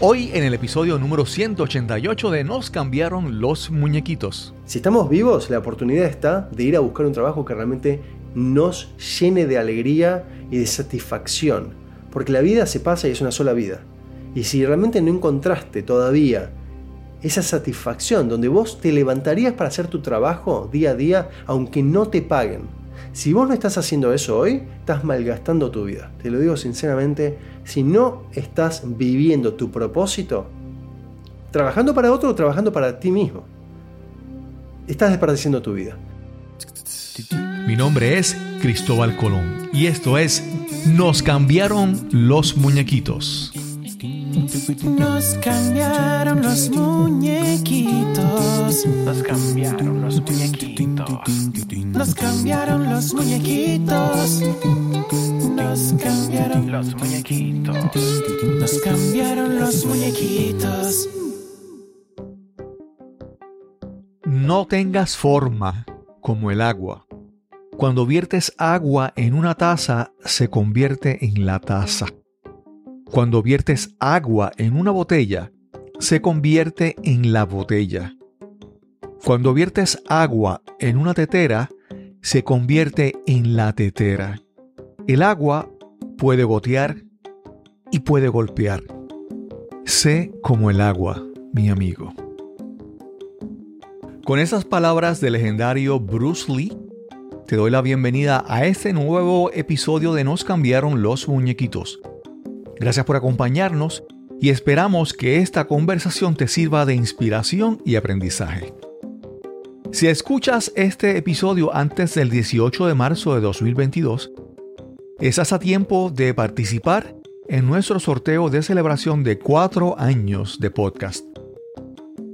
Hoy en el episodio número 188 de Nos cambiaron los muñequitos. Si estamos vivos, la oportunidad está de ir a buscar un trabajo que realmente nos llene de alegría y de satisfacción. Porque la vida se pasa y es una sola vida. Y si realmente no encontraste todavía esa satisfacción donde vos te levantarías para hacer tu trabajo día a día aunque no te paguen, si vos no estás haciendo eso hoy, estás malgastando tu vida. Te lo digo sinceramente, si no estás viviendo tu propósito, trabajando para otro o trabajando para ti mismo, estás desperdiciando tu vida. Mi nombre es Cristóbal Colón y esto es Nos cambiaron los muñequitos. Nos cambiaron los muñequitos. Nos cambiaron los muñequitos. Nos cambiaron los muñequitos. Nos cambiaron los muñequitos. Nos cambiaron los muñequitos. No tengas forma como el agua. Cuando viertes agua en una taza, se convierte en la taza. Cuando viertes agua en una botella, se convierte en la botella. Cuando viertes agua en una tetera, se convierte en la tetera. El agua puede gotear y puede golpear. Sé como el agua, mi amigo. Con esas palabras del legendario Bruce Lee, te doy la bienvenida a este nuevo episodio de Nos cambiaron los muñequitos Gracias por acompañarnos y esperamos que esta conversación te sirva de inspiración y aprendizaje. Si escuchas este episodio antes del 18 de marzo de 2022, estás a tiempo de participar en nuestro sorteo de celebración de cuatro años de podcast.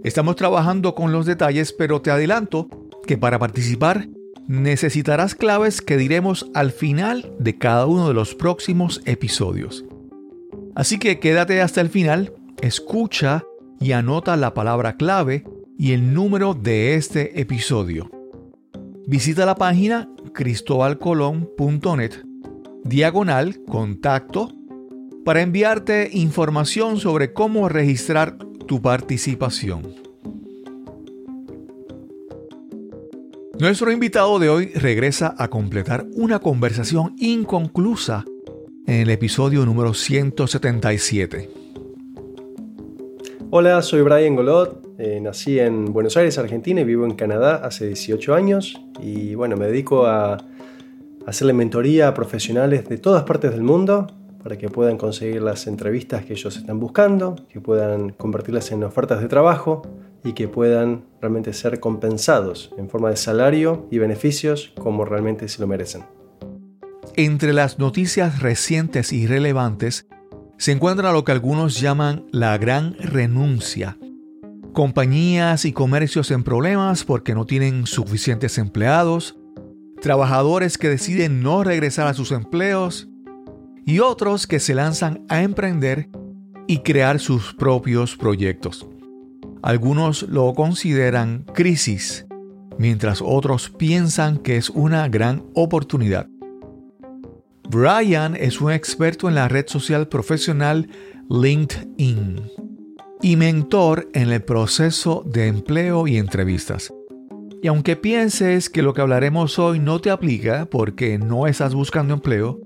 Estamos trabajando con los detalles, pero te adelanto que para participar necesitarás claves que diremos al final de cada uno de los próximos episodios. Así que quédate hasta el final, escucha y anota la palabra clave y el número de este episodio. Visita la página cristobalcolón.net diagonal contacto para enviarte información sobre cómo registrar tu participación. Nuestro invitado de hoy regresa a completar una conversación inconclusa en el episodio número 177. Hola, soy Brian Golot, eh, nací en Buenos Aires, Argentina y vivo en Canadá hace 18 años y bueno, me dedico a hacerle mentoría a profesionales de todas partes del mundo para que puedan conseguir las entrevistas que ellos están buscando, que puedan convertirlas en ofertas de trabajo y que puedan realmente ser compensados en forma de salario y beneficios como realmente se lo merecen. Entre las noticias recientes y relevantes se encuentra lo que algunos llaman la gran renuncia. Compañías y comercios en problemas porque no tienen suficientes empleados, trabajadores que deciden no regresar a sus empleos y otros que se lanzan a emprender y crear sus propios proyectos. Algunos lo consideran crisis, mientras otros piensan que es una gran oportunidad. Brian es un experto en la red social profesional LinkedIn y mentor en el proceso de empleo y entrevistas. Y aunque pienses que lo que hablaremos hoy no te aplica porque no estás buscando empleo,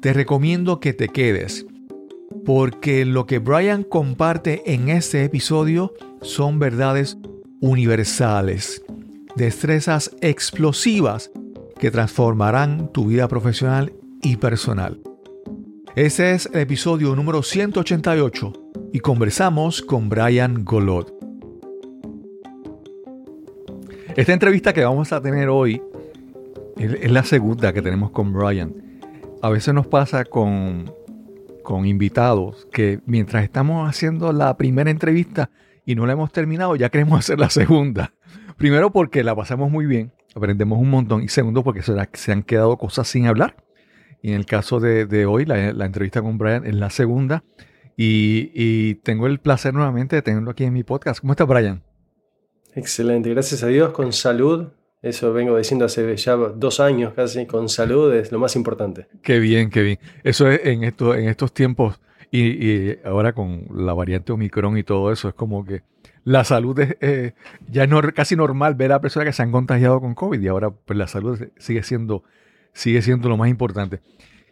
te recomiendo que te quedes, porque lo que Brian comparte en este episodio son verdades universales, destrezas explosivas que transformarán tu vida profesional y personal. Ese es el episodio número 188 y conversamos con Brian Golod. Esta entrevista que vamos a tener hoy es la segunda que tenemos con Brian. A veces nos pasa con, con invitados que mientras estamos haciendo la primera entrevista y no la hemos terminado, ya queremos hacer la segunda. Primero porque la pasamos muy bien, aprendemos un montón y segundo porque se han quedado cosas sin hablar y en el caso de, hoy, la, entrevista con Brian es la segunda. Y, tengo el placer nuevamente de tenerlo aquí en mi podcast. ¿Cómo está Brian? Excelente, gracias a Dios, con salud. Eso vengo diciendo hace ya dos años casi, con salud es lo más importante. Qué bien, qué bien. Eso es en, esto, en estos tiempos Y, y ahora con la variante Omicron y todo eso, es como que la salud es, eh, ya es nor- casi normal ver a personas que se han contagiado con COVID y ahora pues la salud sigue siendo, sigue siendo lo más importante.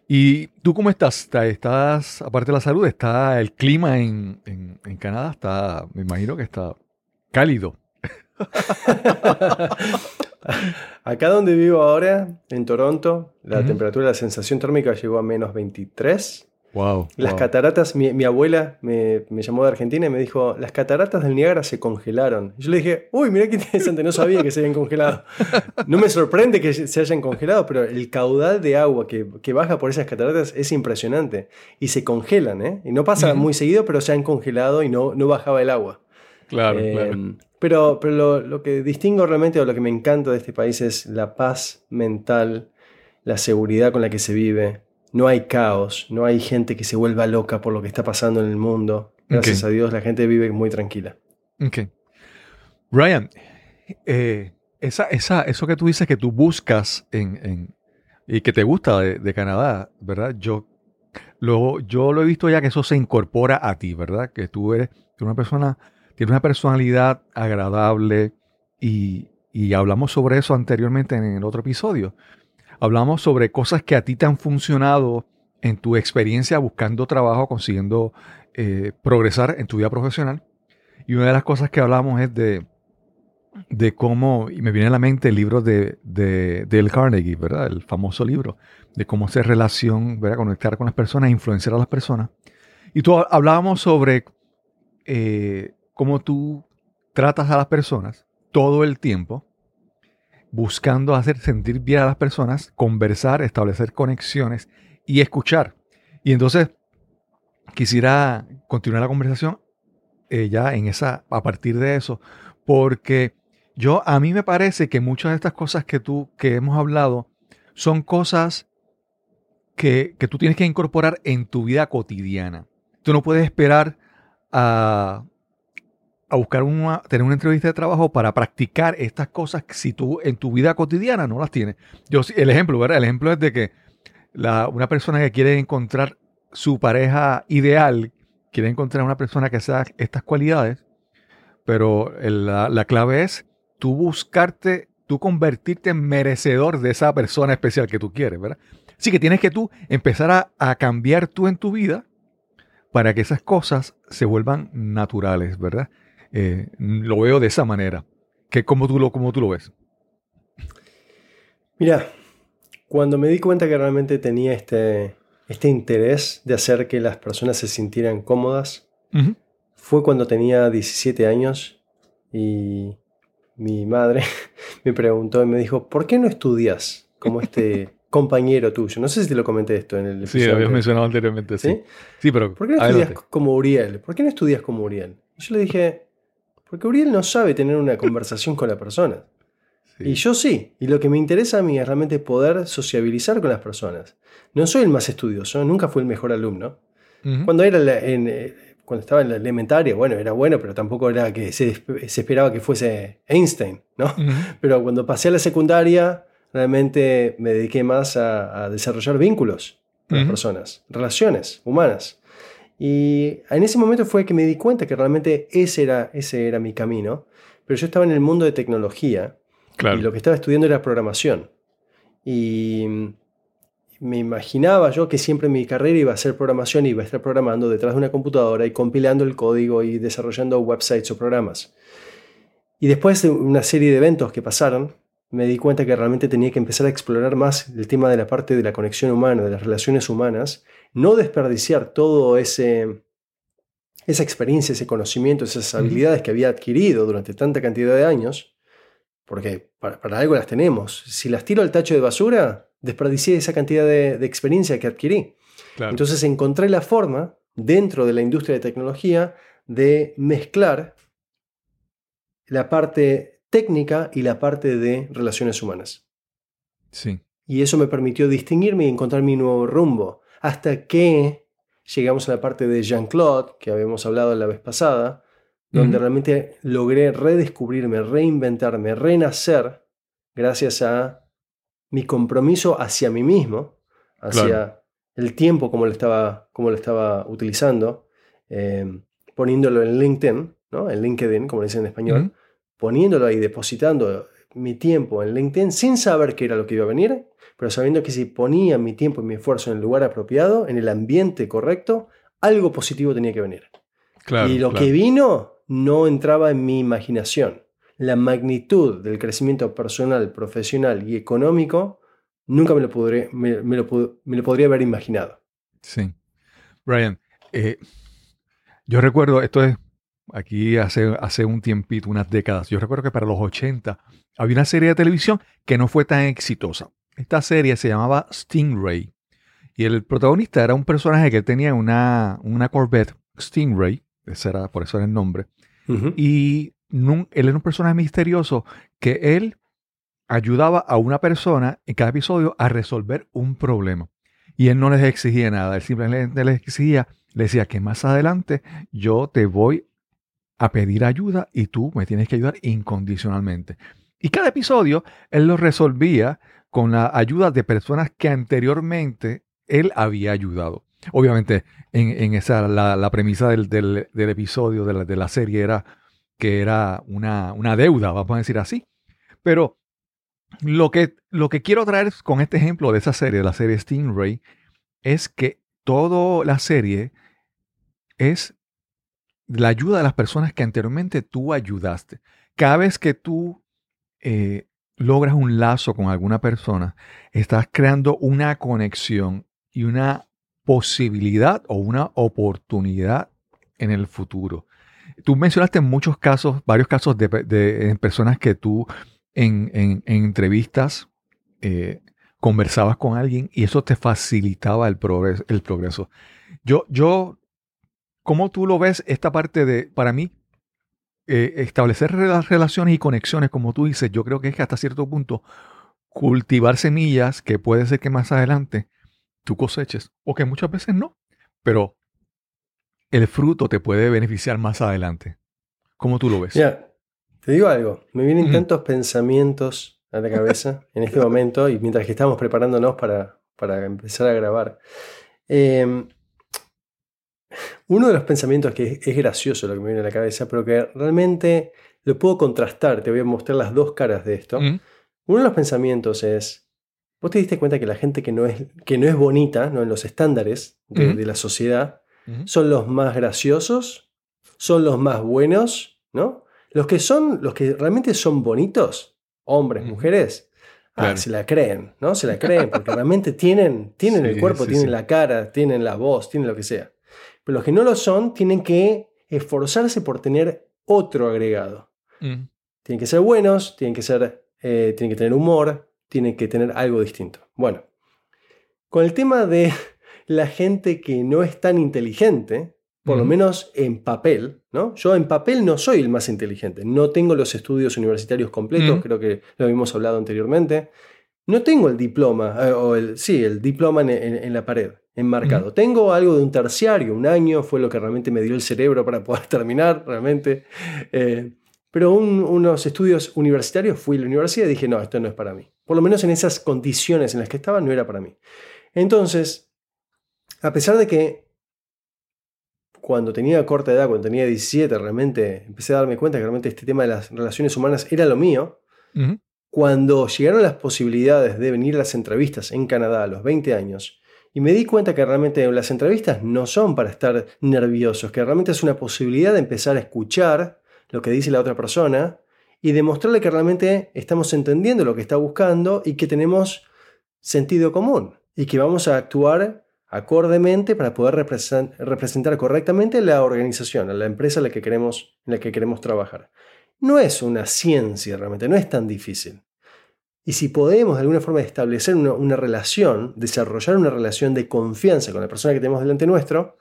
¿Y tú cómo estás? ¿Estás, aparte de la salud, está el clima en, en- en Canadá? Está, me imagino que está cálido. Acá donde vivo ahora, en Toronto, la temperatura, la sensación térmica llegó a menos 23. Wow. Las wow. cataratas, mi, mi abuela me, me llamó de Argentina y me dijo, las cataratas del Niágara se congelaron. Y yo le dije, uy, mira qué interesante, no sabía que se habían congelado. No me sorprende que se hayan congelado, pero el caudal de agua que, que baja por esas cataratas es impresionante. Y se congelan, ¿eh? Y no pasa muy seguido, pero se han congelado y no, no bajaba el agua. Claro, Eh, claro. Pero, pero lo, lo que distingo realmente o lo que me encanta de este país es la paz mental, la seguridad con la que se vive. No hay caos, no hay gente que se vuelva loca por lo que está pasando en el mundo. Gracias a Dios la gente vive muy tranquila. Ok. Ryan, eh, esa, esa, eso que tú dices que tú buscas en, en- y que te gusta de, de Canadá, ¿verdad? Yo lo, yo lo he visto ya que eso se incorpora a ti, ¿verdad? Que tú eres, tú eres una persona, tienes una personalidad agradable y, y hablamos sobre eso anteriormente en el otro episodio. Hablamos sobre cosas que a ti te han funcionado en tu experiencia buscando trabajo, consiguiendo eh, progresar en tu vida profesional. Y una de las cosas que hablamos es de, de cómo, y me viene a la mente el libro de, de Carnegie, ¿verdad? El famoso libro, de cómo hacer relación, ¿verdad? Conectar con las personas, influenciar a las personas. Y tú hablábamos sobre eh, cómo tú tratas a las personas todo el tiempo, buscando hacer sentir bien a las personas, conversar, establecer conexiones y escuchar. Y entonces quisiera continuar la conversación eh, ya en esa, a partir de eso, porque yo, a mí me parece que muchas de estas cosas que tú, que hemos hablado, son cosas que, que tú tienes que incorporar en tu vida cotidiana. Tú no puedes esperar a, a buscar una, tener una entrevista de trabajo para practicar estas cosas si tú en tu vida cotidiana no las tienes. Yo, el ejemplo, ¿verdad? El ejemplo es de que una persona que quiere encontrar su pareja ideal, quiere encontrar una persona que sea estas cualidades, pero la clave es tú buscarte, tú convertirte en merecedor de esa persona especial que tú quieres, ¿verdad? Así que tienes que tú empezar a, a cambiar tú en tu vida para que esas cosas se vuelvan naturales, ¿verdad? Eh, lo veo de esa manera. Que como tú lo, como tú lo ves. Mira, cuando me di cuenta que realmente tenía este, este interés de hacer que las personas se sintieran cómodas, Ujú. fue cuando tenía 17 años y mi madre me preguntó y me dijo, ¿por qué no estudias como este compañero tuyo? No sé si te lo comenté esto en el Sí, episodio habías mencionado anteriormente, sí. ¿Sí? Sí, pero ¿Por qué no adelante. estudias como Uriel? ¿Por qué no estudias como Uriel? Y yo le dije, porque Uriel no sabe tener una conversación con la persona. Sí. Y yo sí. Y lo que me interesa a mí es realmente poder sociabilizar con las personas. No soy el más estudioso, nunca fui el mejor alumno. Ujú. Cuando, era la- en, eh, cuando estaba en la elementaria, bueno, era bueno, pero tampoco era que se, se esperaba que fuese Einstein, ¿no? Pero cuando pasé a la secundaria, realmente me dediqué más a, a desarrollar vínculos con las personas, relaciones humanas. Y en ese momento fue que me di cuenta que realmente ese era, ese era mi camino. Pero yo estaba en el mundo de tecnología Claro. y lo que estaba estudiando era programación. Y me imaginaba yo que siempre mi carrera iba a ser programación, iba a estar programando detrás de una computadora y compilando el código y desarrollando websites o programas. Y después de una serie de eventos que pasaron, me di cuenta que realmente tenía que empezar a explorar más el tema de la parte de la conexión humana, de las relaciones humanas, no desperdiciar todo ese esa experiencia, ese conocimiento, esas habilidades que había adquirido durante tanta cantidad de años, porque para, para algo las tenemos. Si las tiro al tacho de basura, desperdicié esa cantidad de, de experiencia que adquirí. Claro. Entonces encontré la forma, dentro de la industria de tecnología, de mezclar la parte técnica y la parte de relaciones humanas. sí. Y eso me permitió distinguirme y encontrar mi nuevo rumbo. Hasta que llegamos a la parte de Jean-Claude, que habíamos hablado la vez pasada, donde realmente logré redescubrirme, reinventarme, renacer gracias a mi compromiso hacia mí mismo, hacia Claro. el tiempo como lo estaba, como lo estaba utilizando, eh, poniéndolo en LinkedIn, ¿no? en LinkedIn, como dicen en español. Poniéndolo ahí, depositando mi tiempo en LinkedIn sin saber qué era lo que iba a venir, pero sabiendo que si ponía mi tiempo y mi esfuerzo en el lugar apropiado, en el ambiente correcto, algo positivo tenía que venir. Claro, y lo claro. que vino no entraba en mi imaginación. La magnitud del crecimiento personal, profesional y económico nunca me lo, podré- me- me lo pu- me lo podría haber imaginado. Sí. Brian, eh, yo recuerdo, esto es aquí hace, hace un tiempito, unas décadas, yo recuerdo que para los 80 había una serie de televisión que no fue tan exitosa. Esta serie se llamaba Stingray y el protagonista era un personaje que tenía una, una Corvette Stingray, ese era, por eso era el nombre, y nun- él era un personaje misterioso que él ayudaba a una persona en cada episodio a resolver un problema. Y él no les exigía nada, él simplemente les exigía, le decía que más adelante yo te voy a pedir ayuda y tú me tienes que ayudar incondicionalmente. Y cada episodio él lo resolvía con la ayuda de personas que anteriormente él había ayudado. Obviamente, en, en esa, la, la premisa del, del- episodio de la, de la serie era que era una, una deuda, vamos a decir así. Pero lo que, lo que quiero traer con este ejemplo de esa serie, de la serie Stingray, es que toda la serie es la ayuda de las personas que anteriormente tú ayudaste. Cada vez que tú eh, logras un lazo con alguna persona, estás creando una conexión y una posibilidad o una oportunidad en el futuro. Tú mencionaste muchos casos, varios casos de, de- personas que tú en, en- en entrevistas eh, conversabas con alguien y eso te facilitaba el progreso. El progreso. Yo, yo, ¿cómo tú lo ves esta parte de, para mí, eh, establecer rela- relaciones y conexiones, como tú dices, yo creo que es que hasta cierto punto cultivar semillas que puede ser que más adelante tú coseches o que muchas veces no, pero el fruto te puede beneficiar más adelante. ¿Cómo tú lo ves? Mira, te digo algo, me vienen Ujú. tantos pensamientos a la cabeza en este momento y mientras que estamos preparándonos para, para empezar a grabar. Eh, uno de los pensamientos que es, gracioso lo que me viene a la cabeza, pero que realmente lo puedo contrastar, te voy a mostrar las dos caras de esto. Mm, Uno de los pensamientos es, vos te diste cuenta que la gente que no es, que no es bonita, no en los estándares de, de la sociedad, ujú. son los más graciosos, son los más buenos, ¿no? Los que son, los que realmente son bonitos, hombres, mujeres, ah, Claro. se la creen, ¿no? Se la creen porque realmente tienen, tienen el cuerpo, sí, tienen sí. la cara, tienen la voz, tienen lo que sea. Pero los que no lo son tienen que esforzarse por tener otro agregado. Mm, Tienen que ser buenos, tienen que, ser, eh, tienen que tener humor, tienen que tener algo distinto. Bueno, con el tema de la gente que no es tan inteligente, por lo menos en papel, ¿no? Yo en papel no soy el más inteligente, no tengo los estudios universitarios completos, creo que lo habíamos hablado anteriormente. No tengo el diploma, eh, o el, sí, el diploma en, en- en la pared, enmarcado. Tengo algo de un terciario, un año, fue lo que realmente me dio el cerebro para poder terminar, realmente. Eh, pero un- unos estudios universitarios, fui a la universidad y dije, no, esto no es para mí. Por lo menos en esas condiciones en las que estaba, no era para mí. Entonces, a pesar de que cuando tenía corta edad, cuando tenía 17, realmente empecé a darme cuenta que realmente este tema de las relaciones humanas era lo mío. Cuando llegaron las posibilidades de venir a las entrevistas en Canadá a los 20 años, y me di cuenta que realmente las entrevistas no son para estar nerviosos, que realmente es una posibilidad de empezar a escuchar lo que dice la otra persona y demostrarle que realmente estamos entendiendo lo que está buscando y que tenemos sentido común y que vamos a actuar acordemente para poder represen- representar correctamente la organización, la empresa en la que queremos, en la que queremos trabajar. No es una ciencia realmente, no es tan difícil. Y si podemos de alguna forma establecer una, relación, desarrollar una relación de confianza con la persona que tenemos delante nuestro,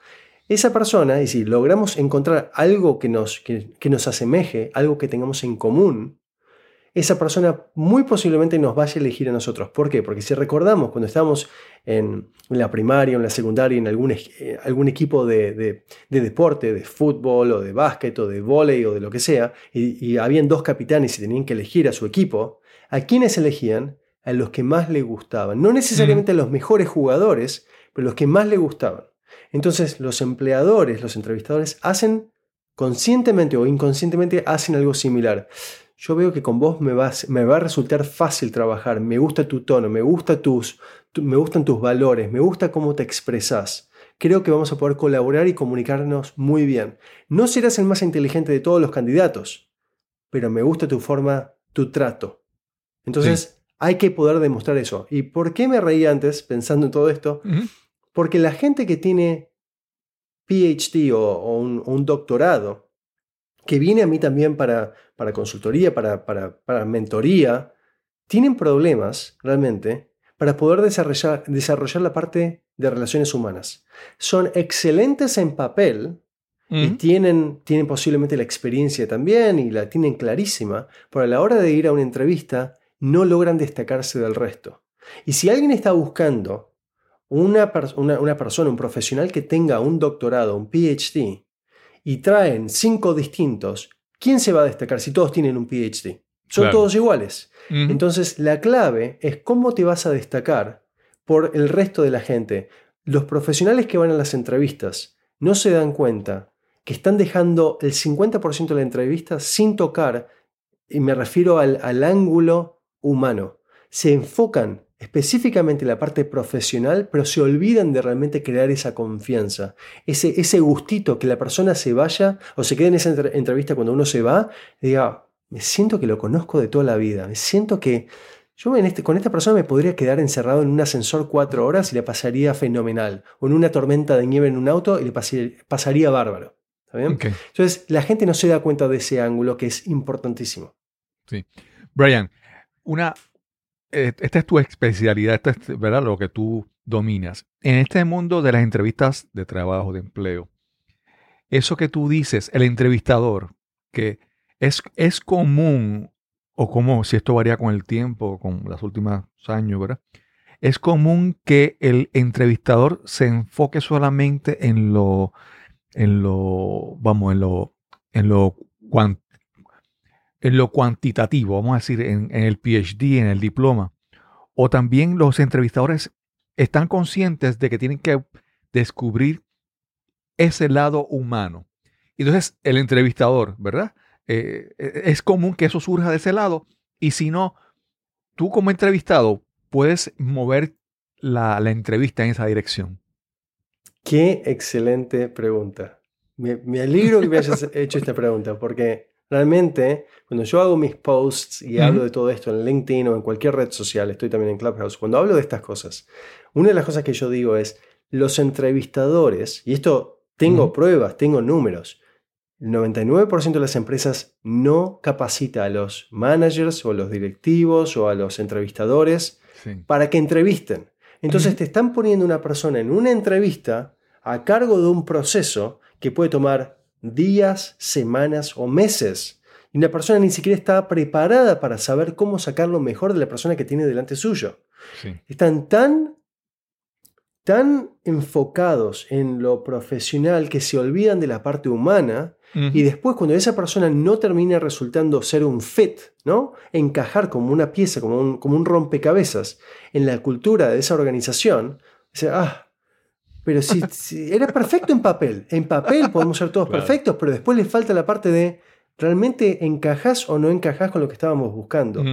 esa persona, y si logramos encontrar algo que nos, que nos asemeje, algo que tengamos en común, esa persona muy posiblemente nos vaya a elegir a nosotros. ¿Por qué? Porque si recordamos cuando estábamos en, la primaria, en la secundaria, en algún, eh, algún equipo de, de- de deporte, de fútbol o de básquet o de vóley o de lo que sea, y, y habían dos capitanes y tenían que elegir a su equipo, ¿a quiénes elegían? A los que más les gustaban. No necesariamente a los mejores jugadores, pero pero los que más le gustaban. Entonces los empleadores, los entrevistadores, hacen conscientemente o inconscientemente hacen algo similar. Yo veo que con vos me, me va a resultar fácil trabajar, me gusta tu tono, me, gusta tus, me gustan tus valores, me gusta cómo te expresas. Creo que vamos a poder colaborar y comunicarnos muy bien. No serás el más inteligente de todos los candidatos, pero me gusta tu forma, tu trato. Entonces, hay que poder demostrar eso. ¿Y por qué me reí antes pensando en todo esto? Porque la gente que tiene PhD o, un, doctorado, que viene a mí también para, para consultoría, para, para, para, mentoría, tienen problemas realmente para poder desarrollar, desarrollar la parte de relaciones humanas. Son excelentes en papel, y tienen, tienen posiblemente la experiencia también y la tienen clarísima, pero a la hora de ir a una entrevista no logran destacarse del resto. Y si alguien está buscando una, una, persona, un profesional que tenga un doctorado, un PhD, y traen cinco distintos, ¿quién se va a destacar si todos tienen un PhD? Son todos iguales. Entonces, la clave es cómo te vas a destacar por el resto de la gente. Los profesionales que van a las entrevistas no se dan cuenta que están dejando el 50% de la entrevista sin tocar, y me refiero al, al ángulo humano. Se enfocan específicamente en la parte profesional, pero se olvidan de realmente crear esa confianza, ese, ese gustito que la persona se vaya o se quede en esa entrevista cuando uno se va diga, me siento que lo conozco de toda la vida, me siento que yo este, con esta persona me podría quedar encerrado en un ascensor cuatro horas y le pasaría fenomenal, o en una tormenta de nieve en un auto y le pasaría, bárbaro. Entonces, la gente no se da cuenta de ese ángulo que es importantísimo. Sí. Brian, una, esta es tu especialidad, esta es ¿verdad? lo que tú dominas. En este mundo de las entrevistas de trabajo, de empleo, eso que tú dices, el entrevistador, que es, es común, o como si esto varía con el tiempo, con los últimos años, ¿verdad? Es común que el entrevistador se enfoque solamente en lo, en lo, vamos, en lo, en lo en lo cuantitativo, vamos a decir, en, el PhD, en el diploma, o también los entrevistadores están conscientes de que tienen que descubrir ese lado humano. Entonces, el entrevistador, ¿verdad? Eh, eh, es común que eso surja de ese lado y si no, tú como entrevistado puedes mover la, entrevista en esa dirección. Qué excelente pregunta. Me, me alegro que me hayas hecho esta pregunta porque Realmente, cuando yo hago mis posts y hablo de todo esto en LinkedIn o en cualquier red social, estoy también en Clubhouse, cuando hablo de estas cosas, una de las cosas que yo digo es, los entrevistadores, y esto tengo pruebas, tengo números, el 99% de las empresas no capacita a los managers o a los directivos o a los entrevistadores para que entrevisten. Entonces te están poniendo una persona en una entrevista a cargo de un proceso que puede tomar días, semanas o meses. Y una persona ni siquiera está preparada para saber cómo sacar lo mejor de la persona que tiene delante suyo. Están tan, tan enfocados en lo profesional que se olvidan de la parte humana y después cuando esa persona no termina resultando ser un fit, ¿no? encajar como una pieza, como un, como un rompecabezas en la cultura de esa organización, dice, ah, pero si, era perfecto en papel. En papel podemos ser todos perfectos, pero después le falta la parte de realmente encajas o no encajas con lo que estábamos buscando.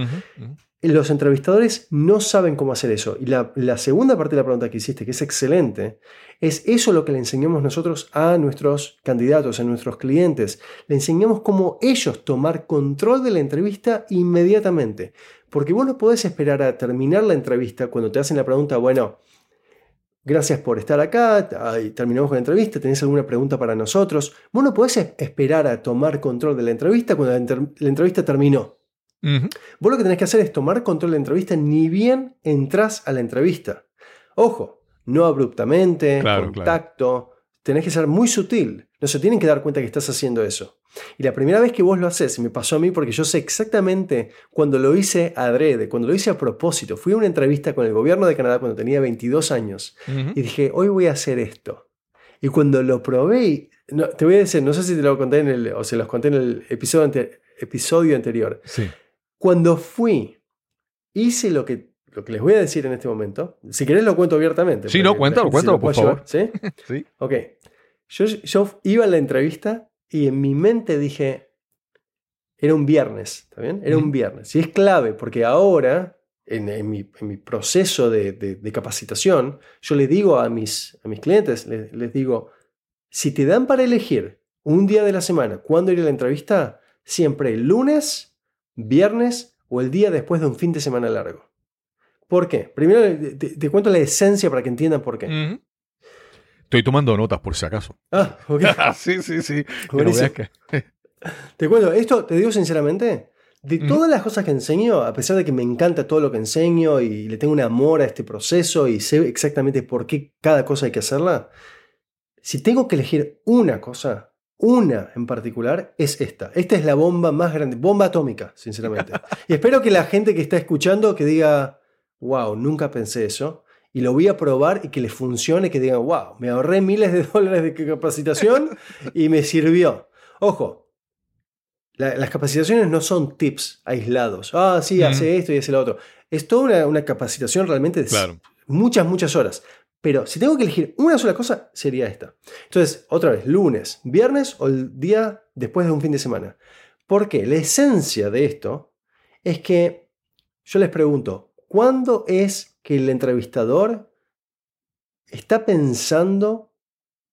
Los entrevistadores no saben cómo hacer eso. Y la, la, segunda parte de la pregunta que hiciste, que es excelente, es eso lo que le enseñamos nosotros a nuestros candidatos, a nuestros clientes. Le enseñamos cómo ellos tomar control de la entrevista inmediatamente. Porque vos no podés esperar a terminar la entrevista cuando te hacen la pregunta, bueno, Gracias por estar acá. terminamos con la entrevista. ¿Tenés alguna pregunta para nosotros? Vos no podés esperar a tomar control de la entrevista cuando la, entrevista terminó. Vos lo que tenés que hacer es tomar control de la entrevista ni bien entras a la entrevista. Ojo, no abruptamente, contacto. Tenés que ser muy sutil. No se tienen que dar cuenta que estás haciendo eso. Y la primera vez que vos lo haces, me pasó a mí porque yo sé exactamente cuando lo hice adrede, cuando lo hice a propósito, fui a una entrevista con el gobierno de Canadá cuando tenía 22 años y dije, hoy voy a hacer esto. Y cuando lo probé, no, te voy a decir, no sé si te lo conté en el, o se los conté en el episodio, episodio anterior. Sí. Cuando fui, hice lo que, lo que les voy a decir en este momento, si querés lo cuento abiertamente. Sí, no, cuéntalo, cuéntalo, por favor. llevar, ¿Sí? Sí. Ok. Yo, yo iba a la entrevista y en mi mente dije, era un viernes, ¿está bien? Era un viernes. Y es clave porque ahora, en, en mi, en mi proceso de, de- de capacitación, yo les digo a mis, a mis clientes, les, les digo, si te dan para elegir un día de la semana cuándo ir a la entrevista, siempre el lunes, viernes o el día después de un fin de semana largo. ¿Por qué? Primero te, te cuento la esencia para que entiendan por qué. Estoy tomando notas por si acaso. Ah, ok. sí, sí, sí. Que no Buenísimo. que- Te cuento, esto te digo sinceramente, de todas las cosas que enseño, a pesar de que me encanta todo lo que enseño y le tengo un amor a este proceso y sé exactamente por qué cada cosa hay que hacerla, si tengo que elegir una cosa, una en particular, es esta. Esta es la bomba más grande, bomba atómica, sinceramente. y espero que la gente que está escuchando que diga, wow, nunca pensé eso. Y lo voy a probar y que les funcione, que digan, wow, me ahorré miles de dólares de capacitación y me sirvió. Ojo, la- las capacitaciones no son tips aislados. Ah, sí, hace esto y hace lo otro. Es toda una, una capacitación realmente de Claro. muchas, muchas horas. Pero si tengo que elegir una sola cosa, sería esta. Entonces, otra vez, lunes, viernes o el día después de un fin de semana. ¿Por qué? La esencia de esto es que yo les pregunto, ¿cuándo es que el entrevistador está pensando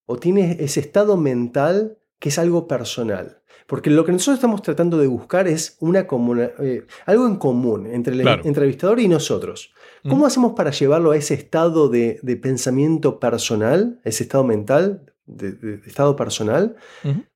o tiene ese estado mental que es algo personal? Porque lo que nosotros estamos tratando de buscar es una comuna- eh, algo en común entre el Claro. entrevistador y nosotros. ¿Cómo Ujú. hacemos para llevarlo a ese estado de, de pensamiento personal, ese estado mental, de, de- de estado personal?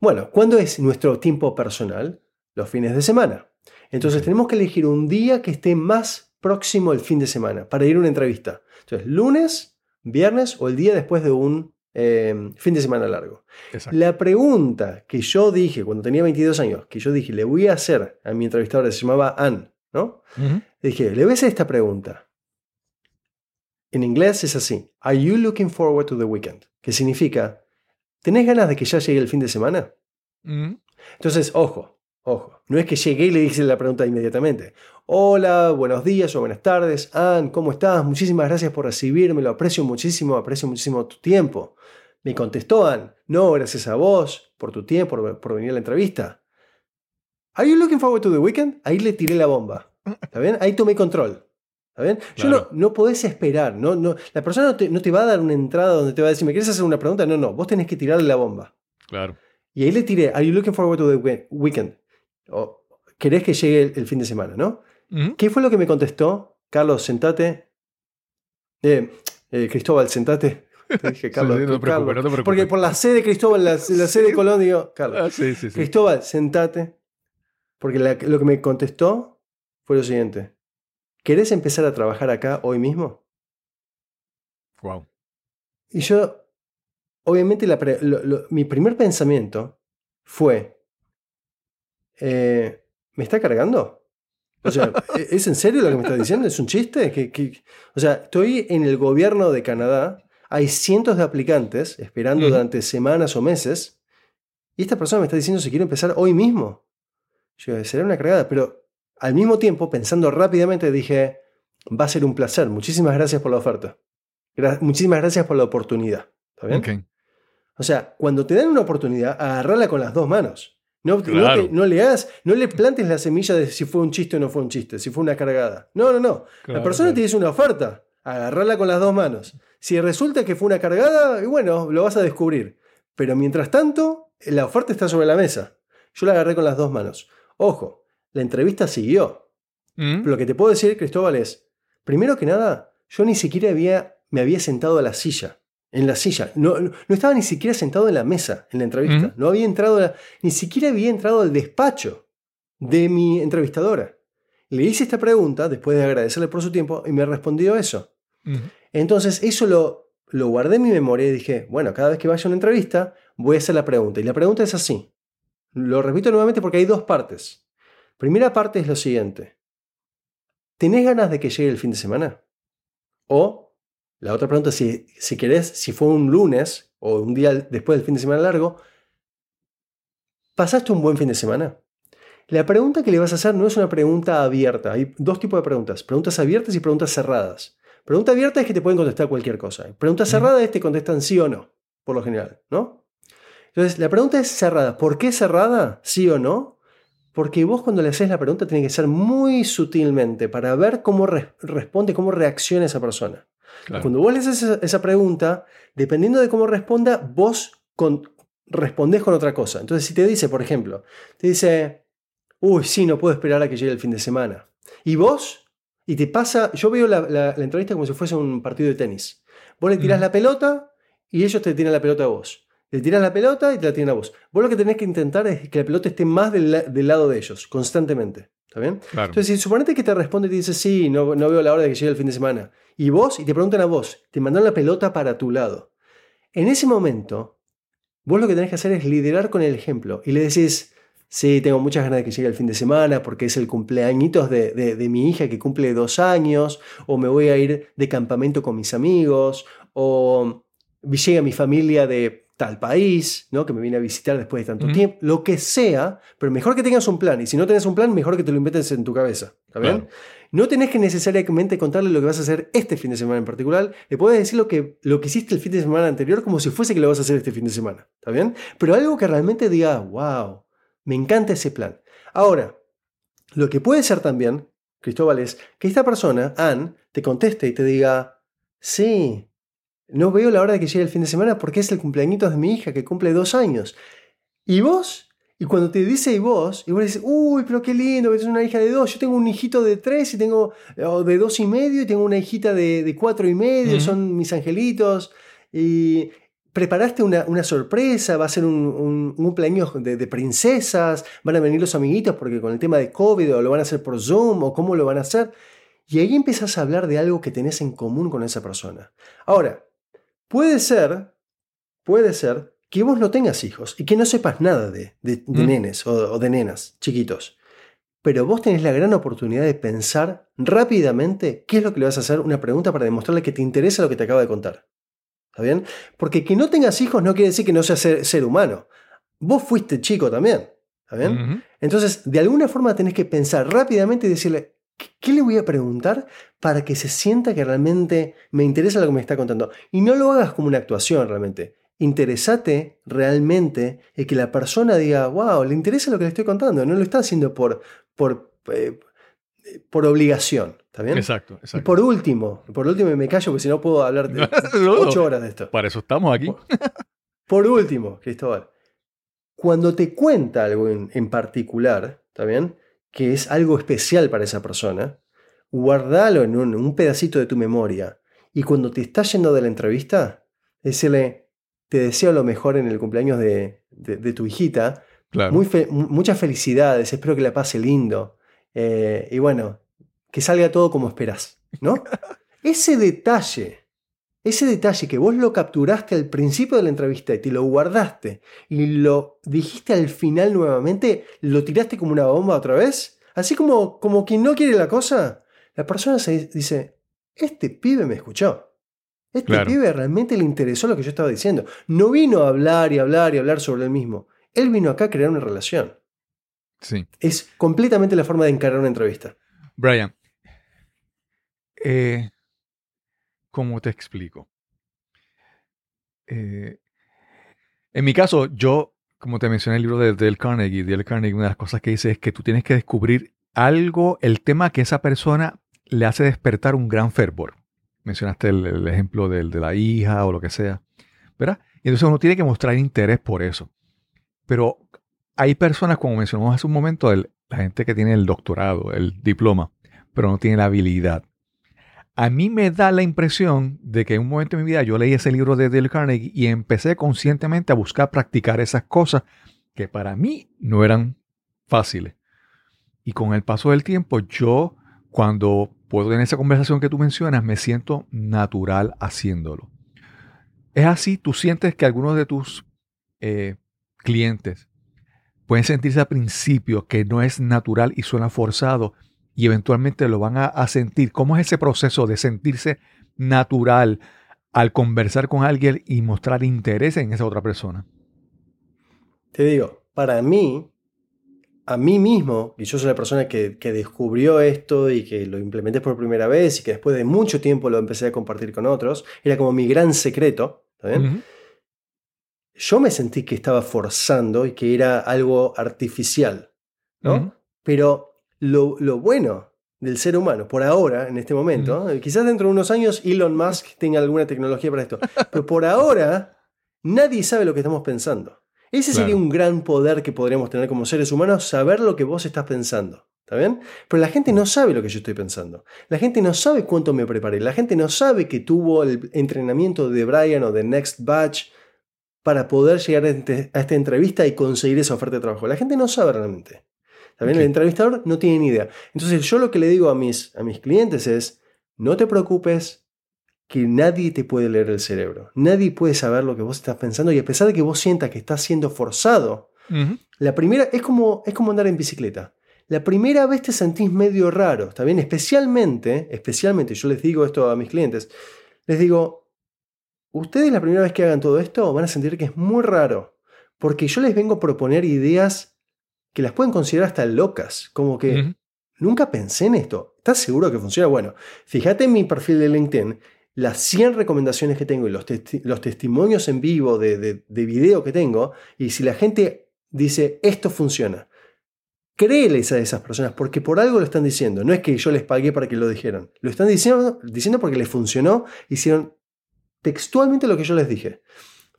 Bueno, ¿cuándo es nuestro tiempo personal? Los fines de semana. Entonces tenemos que elegir un día que esté más próximo al fin de semana para ir a una entrevista. Entonces, lunes, viernes o el día después de un eh, fin de semana largo. Exacto. La pregunta que yo dije cuando tenía 22 años, que yo dije, le voy a hacer a mi entrevistadora, se llamaba Ann, ¿no? Ujú. Dije, le voy a hacer esta pregunta. En inglés es así. Are you looking forward to the weekend? Que significa, ¿tenés ganas de que ya llegue el fin de semana? Entonces, ojo, ojo. No es que llegué y le hice la pregunta inmediatamente. Hola, buenos días o buenas tardes. Ann, ¿cómo estás? Muchísimas gracias por recibirme. Lo aprecio muchísimo, aprecio muchísimo tu tiempo. Me contestó Ann. No, gracias a vos por tu tiempo, por, por venir a la entrevista. Are you looking forward to the weekend? Ahí le tiré la bomba. ¿Está bien? Ahí tomé control. ¿Está bien? Yo Claro. no, no podés esperar. No, no, la persona no te, no te va a dar una entrada donde te va a decir, ¿me quieres hacer una pregunta? No, no. Vos tenés que tirarle la bomba. Claro. Y ahí le tiré, ¿Are you looking forward to the we- weekend? O, ¿Querés que llegue el, el fin de semana, no? ¿Qué fue lo que me contestó? Carlos, sentate. Eh, eh, Cristóbal, sentate. Te dije, Carlos, Sí, no te preocupes, Carlos. no te preocupes. Porque por la C de Cristóbal, la, la C de Colón, digo, Carlos. Ah, sí, sí, sí. Cristóbal, sentate. Porque la- lo que me contestó fue lo siguiente. ¿Querés empezar a trabajar acá hoy mismo? Wow. Y yo, obviamente, la pre- lo- lo- mi primer pensamiento fue, eh, ¿me está cargando? O sea, ¿e- ¿es en serio lo que me está diciendo? ¿Es un chiste? ¿Qué- qué- O sea, estoy en el gobierno de Canadá, hay cientos de aplicantes esperando durante semanas o meses, y esta persona me está diciendo si quiero empezar hoy mismo. Yo, será una cargada, pero al mismo tiempo, pensando rápidamente, dije, va a ser un placer, muchísimas gracias por la oferta. Gra- muchísimas gracias por la oportunidad. ¿Está bien? Ok. O sea, cuando te dan una oportunidad, agarrala con las dos manos. No, no Claro. te- no le hagas, no le plantes la semilla de si fue un chiste o no fue un chiste, si fue una cargada. No, no, no. Claro, la persona claro. te dice una oferta, agarrala con las dos manos. Si resulta que fue una cargada, y bueno, lo vas a descubrir. Pero mientras tanto, la oferta está sobre la mesa. Yo la agarré con las dos manos. Ojo, la entrevista siguió. Ujú. Lo que te puedo decir, Cristóbal, es, primero que nada, yo ni siquiera había, me había sentado a la silla. En la silla. No, no, no estaba ni siquiera sentado en la mesa en la entrevista. No había entrado, la- ni siquiera había entrado al despacho de mi entrevistadora. Le hice esta pregunta después de agradecerle por su tiempo y me respondió eso. Entonces, eso lo, lo guardé en mi memoria y dije, bueno, cada vez que vaya a una entrevista, voy a hacer la pregunta. Y la pregunta es así. Lo repito nuevamente porque hay dos partes. Primera parte es lo siguiente. ¿Tenés ganas de que llegue el fin de semana? O la otra pregunta, si, si querés, si fue un lunes o un día después del fin de semana largo, ¿pasaste un buen fin de semana? La pregunta que le vas a hacer no es una pregunta abierta. Hay dos tipos de preguntas. Preguntas abiertas y preguntas cerradas. Pregunta abierta es que te pueden contestar cualquier cosa. Pregunta cerrada es que te contestan sí o no, por lo general, ¿no? Entonces, la pregunta es cerrada. ¿Por qué cerrada? ¿Sí o no? Porque vos cuando le haces la pregunta tiene que ser muy sutilmente para ver cómo re- responde, cómo reacciona esa persona. Claro. Cuando vos le haces esa, esa pregunta, dependiendo de cómo responda, vos con- respondés con otra cosa. Entonces, si te dice, por ejemplo, te dice, uy, sí, no puedo esperar a que llegue el fin de semana. Y vos, y te pasa, yo veo la, la- la entrevista como si fuese un partido de tenis. Vos le tirás Ujú. la pelota y ellos te tiran la pelota a vos. Le tirás la pelota y te la tiran a vos. Vos lo que tenés que intentar es que la pelota esté más del lado de ellos, constantemente. ¿Está bien? Claro. Entonces, si suponete que te responde y te dice, sí, no, no veo la hora de que llegue el fin de semana. Y vos, y te preguntan a vos, te mandan la pelota para tu lado. En ese momento, vos lo que tenés que hacer es liderar con el ejemplo. Y le decís, sí, tengo muchas ganas de que llegue el fin de semana porque es el cumpleañitos de, de- de mi hija que cumple dos años, o me voy a ir de campamento con mis amigos, o llega mi familia de tal país, ¿no? que me viene a visitar después de tanto tiempo, lo que sea, pero mejor que tengas un plan. Y si no tenés un plan, mejor que te lo inventes en tu cabeza. ¿Está bien? Claro. No tenés que necesariamente contarle lo que vas a hacer este fin de semana en particular. Le puedes decir lo que, lo que hiciste el fin de semana anterior como si fuese que lo vas a hacer este fin de semana. ¿Está bien? Pero algo que realmente diga, wow, me encanta ese plan. Ahora, lo que puede ser también, Cristóbal, es que esta persona, Ann, te conteste y te diga, sí, no veo la hora de que llegue el fin de semana porque es el cumpleañitos de mi hija que cumple dos años. ¿Y vos? Y cuando te dice y vos, y vos dices, uy, pero qué lindo, es una hija de dos. Yo tengo un hijito de tres y tengo, o de dos y medio, y tengo una hijita de, de cuatro y medio, son mis angelitos. Y preparaste una, una sorpresa, va a ser un, un- un cumpleaños de, de princesas, van a venir los amiguitos porque con el tema de COVID o lo van a hacer por Zoom o cómo lo van a hacer. Y ahí empiezas a hablar de algo que tenés en común con esa persona. Ahora, puede ser, puede ser que vos no tengas hijos y que no sepas nada de, de- de Mm. nenes o, o de nenas chiquitos. Pero vos tenés la gran oportunidad de pensar rápidamente qué es lo que le vas a hacer, una pregunta para demostrarle que te interesa lo que te acaba de contar. ¿Está bien? Porque que no tengas hijos no quiere decir que no seas ser, ser humano. Vos fuiste chico también. ¿Está bien? Entonces, de alguna forma tenés que pensar rápidamente y decirle, ¿qué, le voy a preguntar para que se sienta que realmente me interesa lo que me está contando? Y no lo hagas como una actuación realmente. Interesate realmente en que la persona diga, wow, le interesa lo que le estoy contando. No lo está haciendo por, por, eh, por obligación. ¿Está bien? Exacto, Y exacto. por último, por último, y me callo porque si no puedo hablar de ocho horas de esto. Para eso estamos aquí. Por último, Cristóbal, cuando te cuenta algo en, en particular, ¿está bien? Que es algo especial para esa persona, guardalo en un, un pedacito de tu memoria. Y cuando te estás yendo de la entrevista, decirle, te deseo lo mejor en el cumpleaños de, de- de tu hijita. Claro. Muy fe- mu- muchas felicidades, espero que la pase lindo. Eh, y bueno, que salga todo como esperás, ¿no? Ese detalle, ese detalle que vos lo capturaste al principio de la entrevista y te lo guardaste y lo dijiste al final nuevamente, lo tiraste como una bomba otra vez, así como, como quien no quiere la cosa, la persona se dice, este pibe me escuchó. Este Claro. pibe realmente le interesó lo que yo estaba diciendo. No vino a hablar y hablar y hablar sobre él mismo. Él vino acá a crear una relación. Sí. Es completamente la forma de encarar una entrevista. Brian, eh, ¿cómo te explico? Eh, en mi caso, yo, como te mencioné el libro de Dale Carnegie, Dale Carnegie, una de las cosas que dice es que tú tienes que descubrir algo, el tema que esa persona le hace despertar un gran fervor. Mencionaste el, ejemplo del, de la hija o lo que sea, ¿verdad? Y entonces uno tiene que mostrar interés por eso. Pero hay personas, como mencionamos hace un momento, la gente que tiene el doctorado, el diploma, pero no tiene la habilidad. A mí me da la impresión de que en un momento de mi vida yo leí ese libro de Dale Carnegie y empecé conscientemente a buscar practicar esas cosas que para mí no eran fáciles. Y con el paso del tiempo, yo cuando puedo tener esa conversación que tú mencionas, me siento natural haciéndolo. Es así, tú sientes que algunos de tus eh, clientes pueden sentirse al principio que no es natural y suena forzado y eventualmente lo van a, a sentir. ¿Cómo es ese proceso de sentirse natural al conversar con alguien y mostrar interés en esa otra persona? Te digo, para mí, a mí mismo, y yo soy la persona que, que descubrió esto y que lo implementé por primera vez y que después de mucho tiempo lo empecé a compartir con otros, era como mi gran secreto, ¿está bien? Ujú. Yo me sentí que estaba forzando y que era algo artificial, ¿no? Pero lo, lo bueno del ser humano, por ahora, en este momento, eh, quizás dentro de unos años Elon Musk tenga alguna tecnología para esto, pero por ahora nadie sabe lo que estamos pensando. Ese sería un gran poder que podríamos tener como seres humanos, saber lo que vos estás pensando. ¿Está bien? Pero la gente no sabe lo que yo estoy pensando. La gente no sabe cuánto me preparé. La gente no sabe que tuvo el entrenamiento de Brian o de Next Batch para poder llegar a este- a esta entrevista y conseguir esa oferta de trabajo. La gente no sabe realmente. Ok. El entrevistador no tiene ni idea. Entonces yo lo que le digo a mis, a mis clientes es, no te preocupes que nadie te puede leer el cerebro. Nadie puede saber lo que vos estás pensando y a pesar de que vos sientas que estás siendo forzado, la primera es como, es como andar en bicicleta. La primera vez te sentís medio raro, ¿está bien? Especialmente, especialmente, yo les digo esto a mis clientes, les digo, ustedes la primera vez que hagan todo esto van a sentir que es muy raro, porque yo les vengo a proponer ideas que las pueden considerar hasta locas, como que nunca pensé en esto. ¿Estás seguro que funciona? Bueno, fíjate en mi perfil de LinkedIn, las 100 recomendaciones que tengo y los, testi- los testimonios en vivo de, de, de video que tengo, y si la gente dice, esto funciona, créeles a esas personas porque por algo lo están diciendo. No es que yo les pagué para que lo dijeran. Lo están diciendo, diciendo porque les funcionó, hicieron textualmente lo que yo les dije.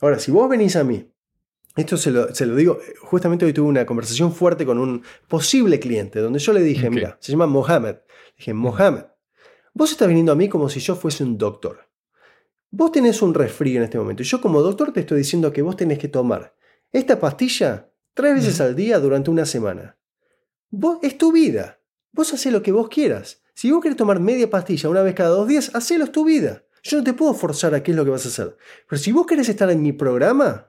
Ahora, si vos venís a mí, esto se lo, se lo digo, justamente hoy tuve una conversación fuerte con un posible cliente, donde yo le dije, mira, se llama Mohamed. Le dije, Mohamed, vos estás viniendo a mí como si yo fuese un doctor. Vos tenés un resfrío en este momento y yo como doctor te estoy diciendo que vos tenés que tomar esta pastilla tres veces al día durante una semana. Vos, es tu vida. Vos hacés lo que vos quieras. Si vos querés tomar media pastilla una vez cada dos días, hacelo, es tu vida. Yo no te puedo forzar a qué es lo que vas a hacer. Pero si vos querés estar en mi programa,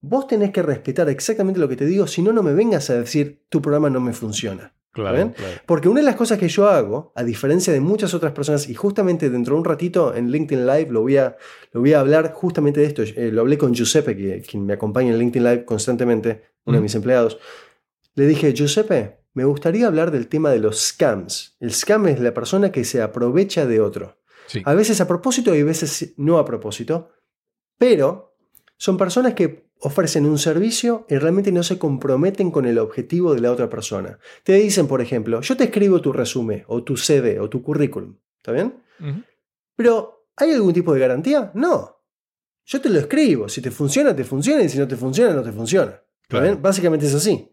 vos tenés que respetar exactamente lo que te digo, si no, no me vengas a decir tu programa no me funciona. Claro. Porque una de las cosas que yo hago, a diferencia de muchas otras personas, y justamente dentro de un ratito en LinkedIn Live lo voy a, lo voy a hablar justamente de esto. Eh, lo hablé con Giuseppe, que, quien me acompaña en LinkedIn Live constantemente, uno de Ujú. mis empleados. Le dije, Giuseppe, me gustaría hablar del tema de los scams. El scam es la persona que se aprovecha de otro. Sí. A veces a propósito y a veces no a propósito, pero son personas que ofrecen un servicio y realmente no se comprometen con el objetivo de la otra persona. Te dicen, por ejemplo, yo te escribo tu resumen o tu CV o tu currículum, ¿está bien? Pero, ¿hay algún tipo de garantía? No. Yo te lo escribo, si te funciona, te funciona y si no te funciona, no te funciona. ¿Está Claro. bien? Básicamente es así.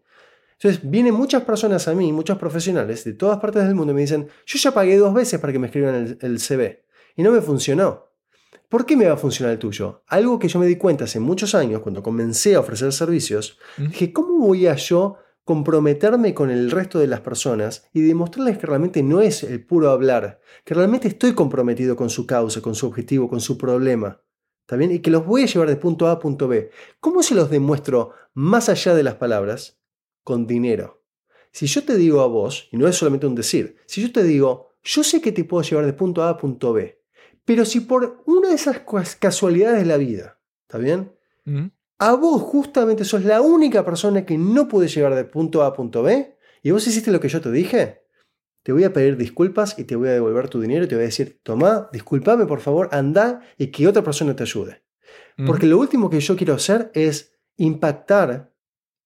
Entonces, vienen muchas personas a mí, muchos profesionales de todas partes del mundo y me dicen, yo ya pagué dos veces para que me escriban el, el CV y no me funcionó. ¿Por qué me va a funcionar el tuyo? Algo que yo me di cuenta hace muchos años, cuando comencé a ofrecer servicios, Ujú. dije, ¿cómo voy a yo comprometerme con el resto de las personas y demostrarles que realmente no es el puro hablar, que realmente estoy comprometido con su causa, con su objetivo, con su problema? ¿Está bien? Y que los voy a llevar de punto A a punto B. ¿Cómo se los demuestro más allá de las palabras? Con dinero. Si yo te digo a vos, y no es solamente un decir, si yo te digo, yo sé que te puedo llevar de punto A a punto B, pero si por una de esas cas- casualidades de la vida, ¿está bien? Ujú. A vos justamente sos la única persona que no puede llegar de punto A a punto B y vos hiciste lo que yo te dije, te voy a pedir disculpas y te voy a devolver tu dinero y te voy a decir, tomá, discúlpame por favor, anda y que otra persona te ayude. Porque lo último que yo quiero hacer es impactar,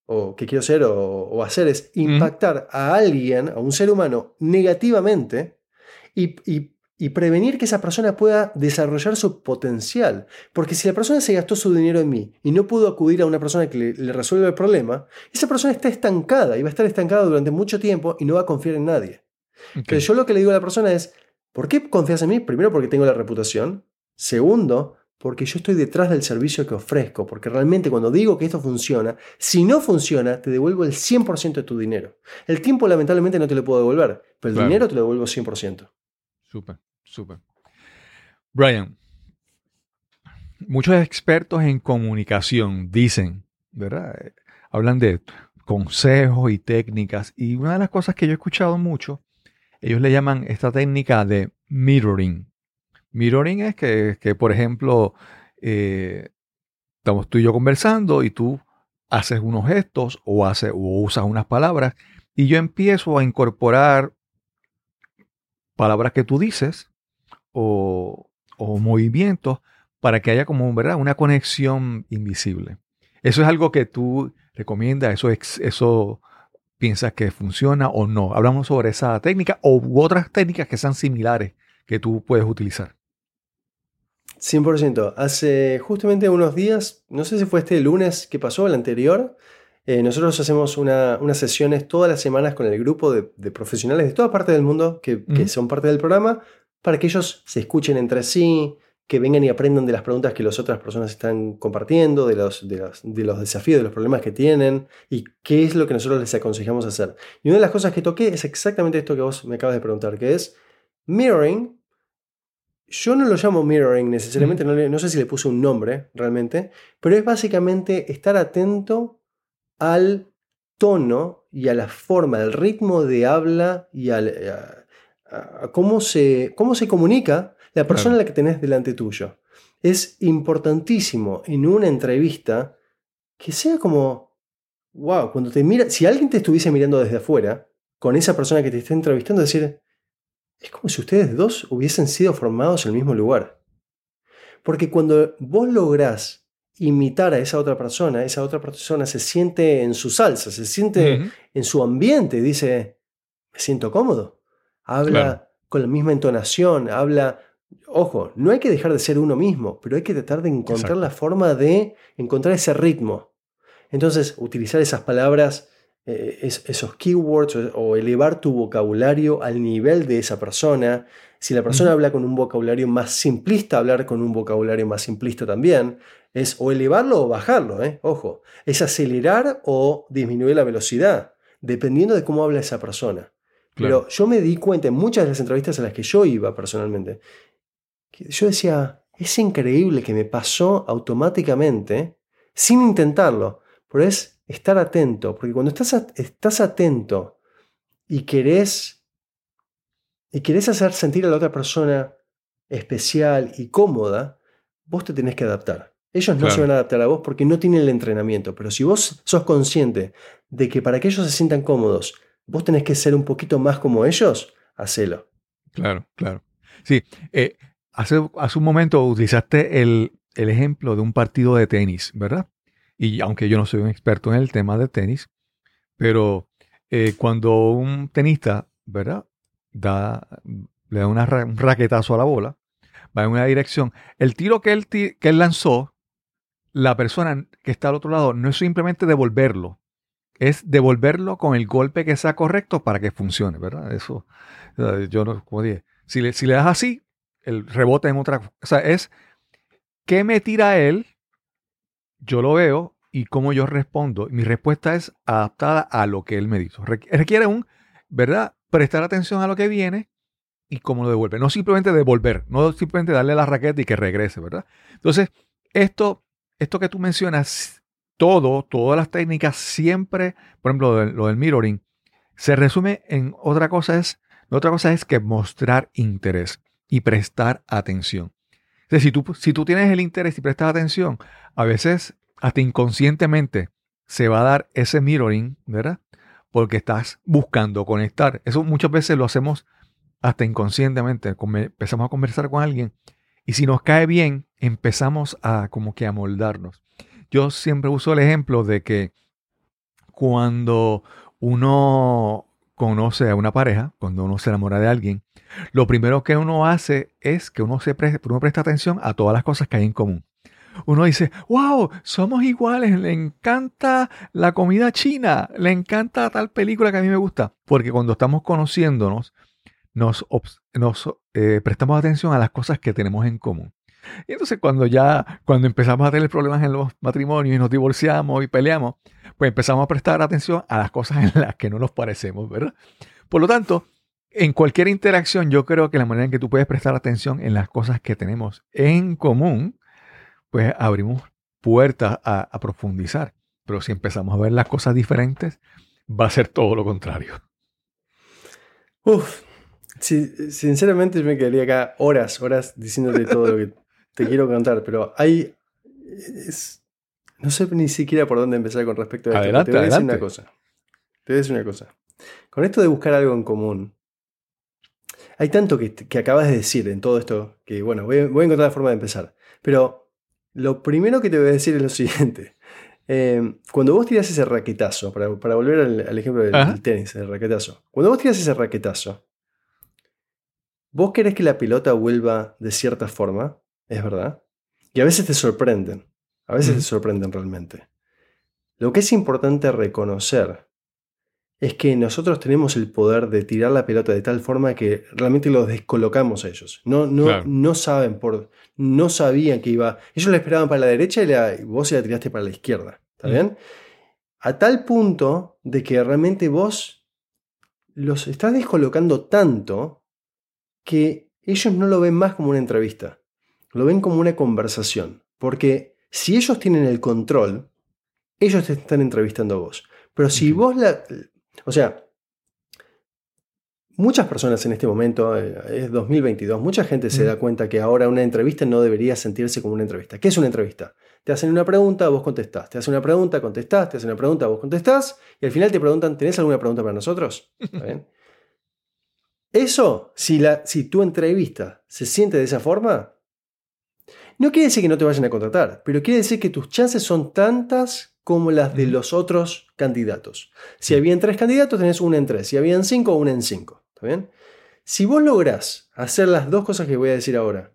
o que quiero hacer o, o hacer es impactar a alguien, a un ser humano, negativamente y, y- y prevenir que esa persona pueda desarrollar su potencial. Porque si la persona se gastó su dinero en mí y no pudo acudir a una persona que le, le resuelva el problema, esa persona está estancada y va a estar estancada durante mucho tiempo y no va a confiar en nadie. Ok. Entonces yo lo que le digo a la persona es, ¿por qué confías en mí? Primero porque tengo la reputación. Segundo, porque yo estoy detrás del servicio que ofrezco. Porque realmente cuando digo que esto funciona, si no funciona, te devuelvo el 100% de tu dinero. El tiempo lamentablemente no te lo puedo devolver, pero el Claro. dinero te lo devuelvo 100%. Súper, súper. Brian, muchos expertos en comunicación dicen, ¿verdad? Eh, Hablan de consejos y técnicas. Y una de las cosas que yo he escuchado mucho, ellos le llaman esta técnica de mirroring. Mirroring es que, que, por ejemplo, eh, estamos tú y yo conversando y tú haces unos gestos o, haces, o usas unas palabras y yo empiezo a incorporar palabras que tú dices o, o movimientos para que haya como, ¿verdad? Una conexión invisible. Eso es algo que tú recomiendas, eso, eso piensas que funciona o no. Hablamos sobre esa técnica o u otras técnicas que sean similares que tú puedes utilizar. 100%. Hace justamente unos días, no sé si fue este lunes que pasó, el anterior, eh, nosotros hacemos una- unas sesiones todas las semanas con el grupo de, de profesionales de toda parte del mundo que, son parte del programa para que ellos se escuchen entre sí, que vengan y aprendan de las preguntas que las otras personas están compartiendo, de los, de, los, de los desafíos, de los problemas que tienen y qué es lo que nosotros les aconsejamos hacer. Y una de las cosas que toqué es exactamente esto que vos me acabas de preguntar, que es mirroring. Yo no lo llamo mirroring necesariamente, no, le- no sé si le puse un nombre realmente, pero es básicamente estar atento al tono y a la forma, al ritmo de habla y al, a, cómo, se, cómo se comunica la persona Claro. a la que tenés delante tuyo. Es importantísimo en una entrevista que sea como, wow, cuando te mira, si alguien te estuviese mirando desde afuera, con esa persona que te está entrevistando, decir, es como si ustedes dos hubiesen sido formados en el mismo lugar. Porque cuando vos lográs imitar a esa otra persona, esa otra persona se siente en su salsa, se siente en su ambiente, dice, me siento cómodo. Habla Claro. con la misma entonación, habla... Ojo, no hay que dejar de ser uno mismo, pero hay que tratar de encontrar Exacto. la forma de encontrar ese ritmo. Entonces, utilizar esas palabras, eh, es- esos keywords o, o elevar tu vocabulario al nivel de esa persona. Si la persona habla con un vocabulario más simplista, hablar con un vocabulario más simplista también. Es o elevarlo o bajarlo, ¿eh? ojo. Es acelerar o disminuir la velocidad, dependiendo de cómo habla esa persona. Claro. Pero yo me di cuenta en muchas de las entrevistas a las que yo iba personalmente, que yo decía, es increíble que me pasó automáticamente, sin intentarlo, pero es estar atento, porque cuando estás, at- estás atento y querés, y querés hacer sentir a la otra persona especial y cómoda, vos te tenés que adaptar. Ellos no Claro. se van a adaptar a vos porque no tienen el entrenamiento, pero si vos sos consciente de que para que ellos se sientan cómodos, vos tenés que ser un poquito más como ellos, hacelo. Claro, claro. Sí, eh, hace, hace un momento utilizaste el, el ejemplo de un partido de tenis, ¿verdad? Y aunque yo no soy un experto en el tema de tenis, pero eh, cuando un tenista, ¿verdad? Da, le da un raquetazo a la bola, va en una dirección. El tiro que él, que él lanzó, la persona que está al otro lado no es simplemente devolverlo, es devolverlo con el golpe que sea correcto para que funcione, ¿verdad? Eso, yo no, como dije, si le, si le das así, el rebote en otra. O sea, es qué me tira él, yo lo veo y cómo yo respondo. Mi respuesta es adaptada a lo que él me dijo. Requ- Requiere un, ¿verdad? Prestar atención a lo que viene y cómo lo devuelve. No simplemente devolver, no simplemente darle la raqueta y que regrese, ¿verdad? Entonces, esto, esto que tú mencionas, todo, todas las técnicas, siempre, por ejemplo, lo del, mirroring, se resume en otra cosa es, otra cosa es que mostrar interés y prestar atención. Si tú, si tú tienes el interés y prestas atención, a veces hasta inconscientemente se va a dar ese mirroring, ¿verdad? Porque estás buscando conectar. Eso muchas veces lo hacemos hasta inconscientemente. Empezamos a conversar con alguien y si nos cae bien, empezamos a como que a moldarnos. Yo siempre uso el ejemplo de que cuando uno conoce a una pareja, cuando uno se enamora de alguien, lo primero que uno hace es que uno, se uno presta atención a todas las cosas que hay en común. Uno dice, wow, somos iguales, le encanta la comida china, le encanta tal película que a mí me gusta. Porque cuando estamos conociéndonos, nos eh, prestamos atención a las cosas que tenemos en común. Y entonces cuando ya, cuando empezamos a tener problemas en los matrimonios y nos divorciamos y peleamos, pues empezamos a prestar atención a las cosas en las que no nos parecemos, ¿verdad? Por lo tanto, en cualquier interacción, yo creo que la manera en que tú puedes prestar atención en las cosas que tenemos en común, pues abrimos puertas a, a profundizar. Pero si empezamos a ver las cosas diferentes, va a ser todo lo contrario. Uf, sinceramente yo me quedaría acá horas, horas diciéndote todo lo que te quiero contar, pero hay... es- no sé ni siquiera por dónde empezar con respecto a esto. Adelante, te voy a decir adelante. una cosa. Te voy a decir una cosa. con esto de buscar algo en común, hay tanto que, que acabas de decir en todo esto que, bueno, voy, voy a encontrar la forma de empezar. Pero lo primero que te voy a decir es lo siguiente. Eh, cuando vos tirás ese raquetazo, para, para volver al, al ejemplo del, del tenis, el raquetazo. Cuando vos tirás ese raquetazo, vos querés que la pelota vuelva de cierta forma, es verdad. Y a veces te sorprenden. A veces te sorprenden realmente. Lo que es importante reconocer es que nosotros tenemos el poder de tirar la pelota de tal forma que realmente los descolocamos a ellos. No, no, Claro. no saben por. No sabían que iba. Ellos la esperaban para la derecha y, la- y vos se la tiraste para la izquierda. ¿Está Mm. bien? A tal punto de que realmente vos los estás descolocando tanto que ellos no lo ven más como una entrevista. Lo ven como una conversación. Porque si ellos tienen el control, ellos te están entrevistando a vos. Pero si vos la... O sea, muchas personas en este momento, eh, es 2022, mucha gente se da cuenta que ahora una entrevista no debería sentirse como una entrevista. ¿Qué es una entrevista? Te hacen una pregunta, vos contestás. Te hacen una pregunta, contestás. Te hacen una pregunta, vos contestás. Y al final te preguntan, ¿tenés alguna pregunta para nosotros? ¿Está bien? Eso, si, la, si tu entrevista se siente de esa forma, no quiere decir que no te vayan a contratar, pero quiere decir que tus chances son tantas como las de los otros candidatos. Si habían tres candidatos, tenés una en tres. Si habían cinco, una en cinco. ¿Está bien? Si vos lográs hacer las dos cosas que voy a decir ahora,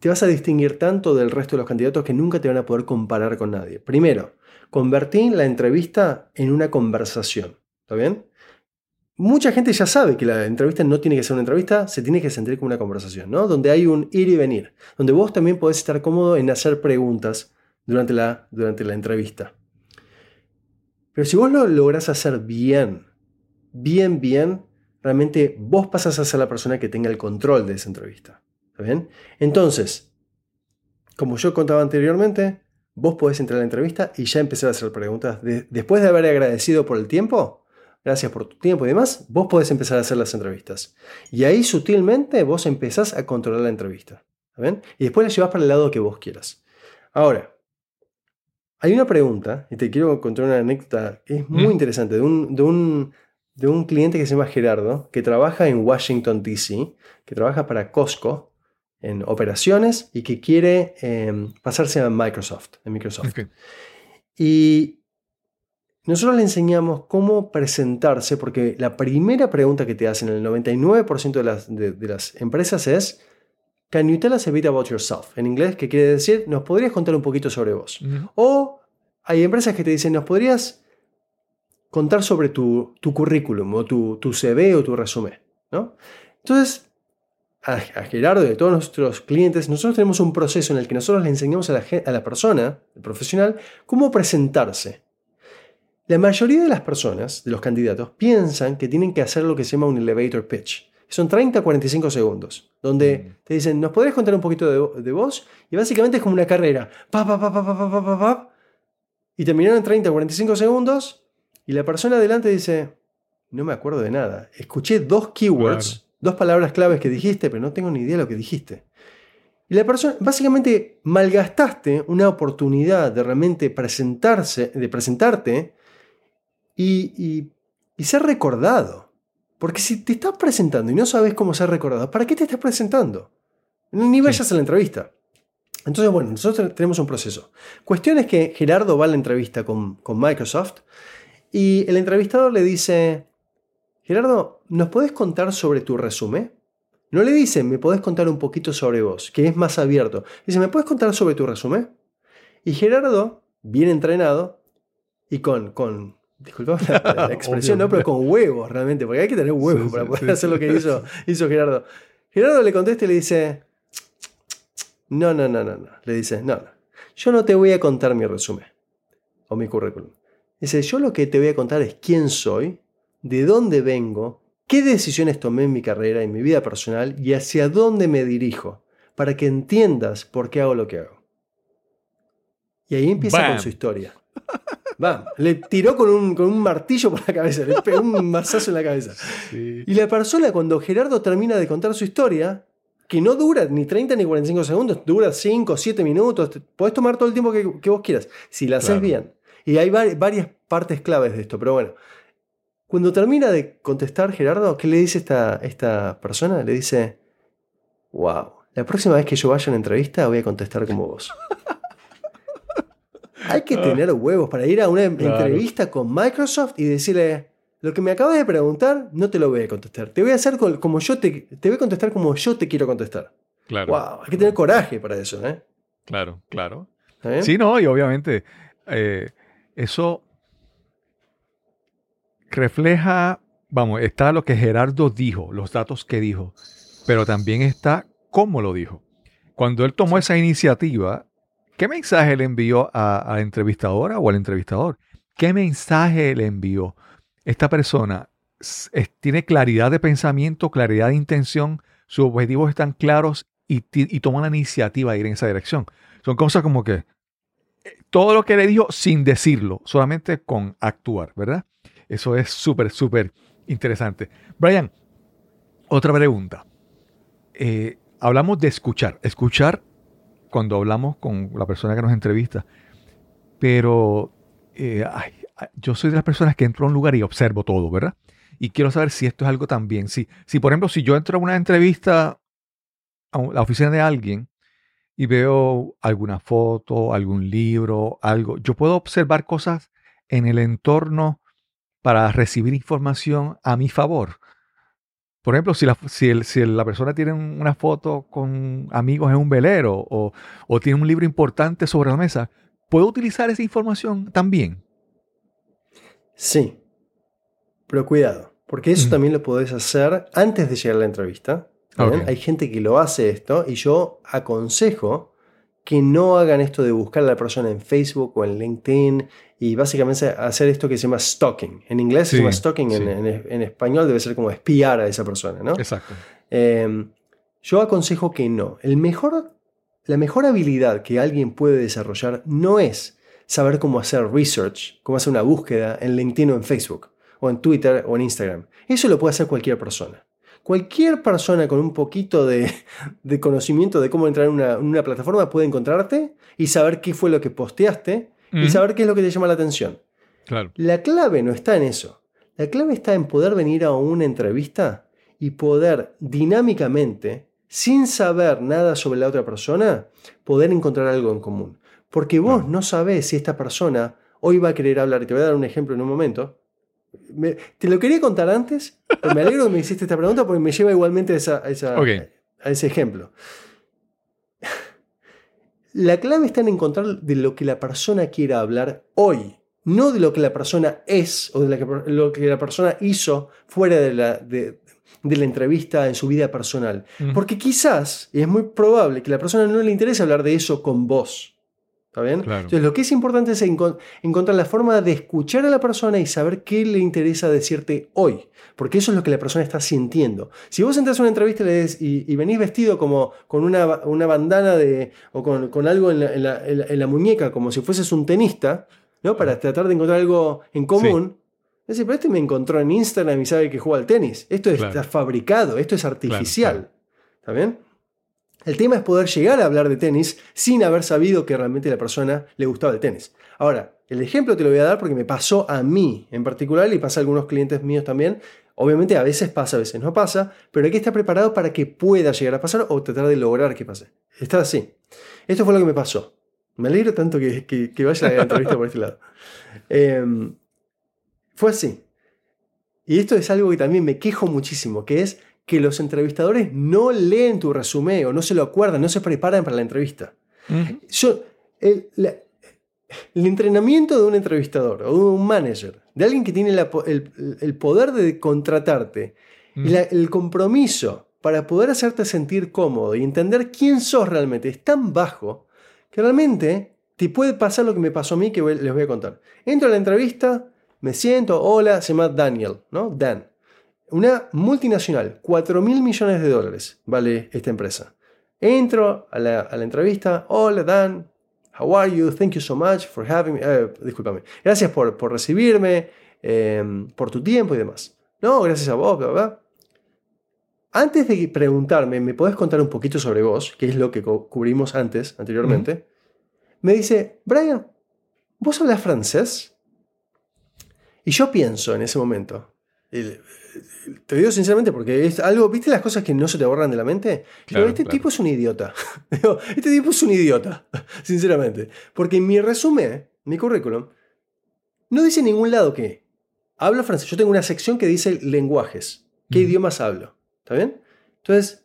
te vas a distinguir tanto del resto de los candidatos que nunca te van a poder comparar con nadie. Primero, convertí la entrevista en una conversación. ¿Está bien? Mucha gente ya sabe que la entrevista no tiene que ser una entrevista, se tiene que sentir como una conversación, ¿no? Donde hay un ir y venir, donde vos también podés estar cómodo en hacer preguntas durante la, durante la entrevista. Pero si vos lo lográs hacer bien, bien, bien, realmente vos pasas a ser la persona que tenga el control de esa entrevista. ¿Está bien? Entonces, como yo contaba anteriormente, vos podés entrar a la entrevista y ya empezar a hacer preguntas. De- después de haber agradecido por el tiempo, gracias por tu tiempo y demás, vos podés empezar a hacer las entrevistas. Y ahí sutilmente vos empezás a controlar la entrevista. ¿Está bien? Y después la llevas para el lado que vos quieras. Ahora, hay una pregunta, y te quiero contar una anécdota que es muy Mm. interesante, de un, de, un, de un cliente que se llama Gerardo, que trabaja en Washington, D.C., que trabaja para Costco en operaciones y que quiere eh, pasarse a Microsoft. En Microsoft. Ok. Y nosotros le enseñamos cómo presentarse, porque la primera pregunta que te hacen el 99% de las, de, de las empresas es, Can you tell us a bit about yourself? En inglés, que quiere decir, ¿nos podrías contar un poquito sobre vos? O hay empresas que te dicen, ¿nos podrías contar sobre tu, tu currículum o tu, tu CV o tu resumen? ¿no? Entonces, a, a Gerardo y a todos nuestros clientes, nosotros tenemos un proceso en el que nosotros le enseñamos a la, a la persona, el profesional, cómo presentarse. La mayoría de las personas, de los candidatos, piensan que tienen que hacer lo que se llama un elevator pitch. Son 30 a 45 segundos, donde mm. te dicen, ¿nos podrías contar un poquito de, de vos? Y básicamente es como una carrera. Y terminaron en 30 a 45 segundos y la persona adelante dice, no me acuerdo de nada. Escuché dos keywords, dos palabras claves que dijiste, pero no tengo ni idea de lo que dijiste. Y la persona, básicamente malgastaste una oportunidad de realmente presentarse, de presentarte y, y- y ser recordado. Porque si te estás presentando y no sabes cómo ser recordado, ¿para qué te estás presentando? Ni vayas a la entrevista. Entonces, bueno, nosotros tenemos un proceso. Cuestión es que Gerardo va a la entrevista con, con Microsoft y el entrevistador le dice, Gerardo, ¿nos podés contar sobre tu resumen? No le dice, me podés contar un poquito sobre vos, que es más abierto. Dice, ¿me podés contar sobre tu resumen? Y Gerardo, bien entrenado y con, con disculpa la, la expresión, no, pero con huevos realmente, porque hay que tener huevos Sí, para sí, poder sí, hacer lo que hizo, hizo Gerardo. Gerardo le contesta y le dice, no, no, no, no, no. Le dice, no, no. Yo no te voy a contar mi resumen o mi currículum. Dice, yo lo que te voy a contar es quién soy, de dónde vengo, qué decisiones tomé en mi carrera, en mi vida personal y hacia dónde me dirijo, para que entiendas por qué hago lo que hago. Y ahí empieza Bam. con su historia. Bam. Le tiró con un, con un martillo por la cabeza, le pegó un mazazo en la cabeza. Sí. Y la persona, cuando Gerardo termina de contar su historia, que no dura ni 30 ni 45 segundos, dura 5 o 7 minutos, podés tomar todo el tiempo que, que vos quieras, si la haces Claro. bien. Y hay vari- varias partes claves de esto, pero bueno. Cuando termina de contestar Gerardo, ¿qué le dice esta, esta persona? Le dice, wow, la próxima vez que yo vaya a una entrevista voy a contestar como vos. Hay que tener huevos para ir a una entrevista con Microsoft y decirle, lo que me acabas de preguntar no te lo voy a contestar. Te voy a hacer como yo te, te voy a contestar como yo te quiero contestar. Claro. Wow, hay que tener coraje para eso, ¿eh? Claro, claro. ¿Está bien? Sí, no, y obviamente eh, eso refleja, vamos, está lo que Gerardo dijo, los datos que dijo, pero también está cómo lo dijo. Cuando él tomó esa iniciativa, ¿qué mensaje le envió a, la entrevistadora o al entrevistador? ¿Qué mensaje le envió? Esta persona tiene claridad de pensamiento, claridad de intención, sus objetivos están claros y, y toma la iniciativa de ir en esa dirección. Son cosas como que eh, todo lo que le dijo sin decirlo, solamente con actuar, ¿verdad? Eso es súper, súper interesante. Brian, otra pregunta. Eh, hablamos de escuchar. Escuchar cuando hablamos con la persona que nos entrevista. Pero eh, ay, yo soy de las personas que entro a un lugar y observo todo, ¿verdad? Y quiero saber si esto es algo también. Si, si por ejemplo, si yo entro a una entrevista a la oficina de alguien y veo alguna foto, algún libro, algo, yo puedo observar cosas en el entorno para recibir información a mi favor. Por ejemplo, si la, si el- si la persona tiene un- una foto con amigos en un velero o, o tiene un libro importante sobre la mesa, ¿puedo utilizar esa información también? Sí. Pero cuidado, porque eso también lo podés hacer antes de llegar a la entrevista. Hay gente que lo hace esto y yo aconsejo que no hagan esto de buscar a la persona en Facebook o en LinkedIn y básicamente hacer esto que se llama stalking. En inglés Sí, se llama stalking, en, en- en español debe ser como espiar a esa persona, ¿no? Exacto. Eh, yo aconsejo que no. El mejor, la mejor habilidad que alguien puede desarrollar no es saber cómo hacer research, cómo hacer una búsqueda en LinkedIn o en Facebook, o en Twitter o en Instagram. Eso lo puede hacer cualquier persona. Cualquier persona con un poquito de, de conocimiento de cómo entrar en una, en una plataforma puede encontrarte y saber qué fue lo que posteaste y saber qué es lo que te llama la atención. Claro. La clave no está en eso. La clave está en poder venir a una entrevista y poder dinámicamente, sin saber nada sobre la otra persona, poder encontrar algo en común. Porque vos Claro. no sabés si esta persona hoy va a querer hablar, y te voy a dar un ejemplo en un momento. Me- te lo quería contar antes, pero me alegro que me hiciste esta pregunta porque me lleva igualmente a, esa- a esa- a ese ejemplo. La clave está en encontrar de lo que la persona quiera hablar hoy, no de lo que la persona es o de la que- lo que la persona hizo fuera de la, de, de la entrevista en su vida personal. Porque quizás, y es muy probable, que a la persona no le interese hablar de eso con vos. ¿Está bien? Claro. Entonces, lo que es importante es encon- encontrar la forma de escuchar a la persona y saber qué le interesa decirte hoy. Porque eso es lo que la persona está sintiendo. Si vos entras a una entrevista y, des- y- y venís vestido como con una, una bandana de, o con, con algo en la, en la- en la- en la muñeca, como si fueses un tenista, ¿no? para tratar de encontrar algo en común, decís, pero este me encontró en Instagram y sabe que juega al tenis. Esto Claro. está fabricado, esto es artificial. claro. ¿Está bien? El tema es poder llegar a hablar de tenis sin haber sabido que realmente la persona le gustaba el tenis. Ahora, el ejemplo te lo voy a dar porque me pasó a mí en particular y pasa a algunos clientes míos también. Obviamente a veces pasa, a veces no pasa, pero hay que estar preparado para que pueda llegar a pasar o tratar de lograr que pase. Está así. Esto fue lo que me pasó. Me alegro tanto que, que- que vaya la entrevista por este lado. Em, fue así. Y esto es algo que también me quejo muchísimo, que es que los entrevistadores no leen tu resumen o no se lo acuerdan, no se preparan para la entrevista. Ujú. Yo, el, la- el entrenamiento de un entrevistador o de un manager, de alguien que tiene la el, el poder de contratarte y la- el compromiso para poder hacerte sentir cómodo y entender quién sos realmente es tan bajo que realmente te puede pasar lo que me pasó a mí que voy- les voy a contar. Entro a la entrevista, me siento, hola, se llama Daniel, ¿no? Dan. Una multinacional, 4 mil millones de dólares vale esta empresa. Entro a la, a la entrevista, hola Dan, how are you? Thank you so much for having me. Eh, discúlpame. Gracias por, por recibirme, eh, por tu tiempo y demás. No, gracias a vos, bla, bla. Antes de preguntarme, ¿me podés contar un poquito sobre vos? Que es lo que cubrimos antes, anteriormente. Me dice, Brian, ¿vos hablas francés? Y yo pienso en ese momento, te digo sinceramente porque es algo, ¿viste las cosas que no se te borran de la mente? Claro, este claro. tipo es un idiota. Este tipo es un idiota, sinceramente. Porque en mi resumen, mi currículum, no dice en ningún lado que hablo francés. Yo tengo una sección que dice lenguajes. ¿Qué idiomas hablo? ¿Está bien? Entonces,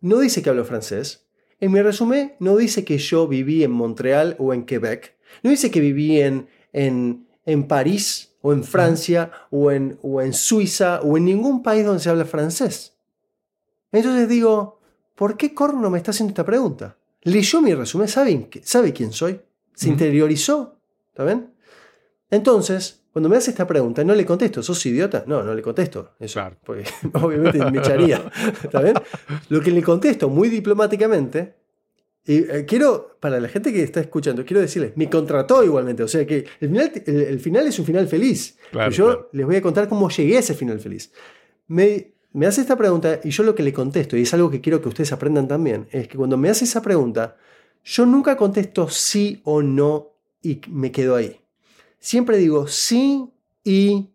no dice que hablo francés. En mi resumen, no dice que yo viví en Montreal o en Quebec. No dice que viví en, en, en París o en Francia o, en, o en Suiza o en ningún país donde se habla francés. Entonces digo, ¿por qué Corno me está haciendo esta pregunta? Leyó mi resumen, sabe, sabe quién soy, se interiorizó. ¿Está bien? Entonces, cuando me hace esta pregunta, no le contesto, ¿sos idiota? No, no le contesto. Eso, Claro. Porque obviamente me echaría. ¿Está bien? Lo que le contesto muy diplomáticamente, y eh, quiero, para la gente que está escuchando, quiero decirles, me contrató igualmente. O sea que el final, el, el final es un final feliz. Claro, Pero yo claro. les voy a contar cómo llegué a ese final feliz. Me, me hace esta pregunta y yo lo que le contesto, y es algo que quiero que ustedes aprendan también, es que cuando me hace esa pregunta, yo nunca contesto sí o no y me quedo ahí. Siempre digo sí y,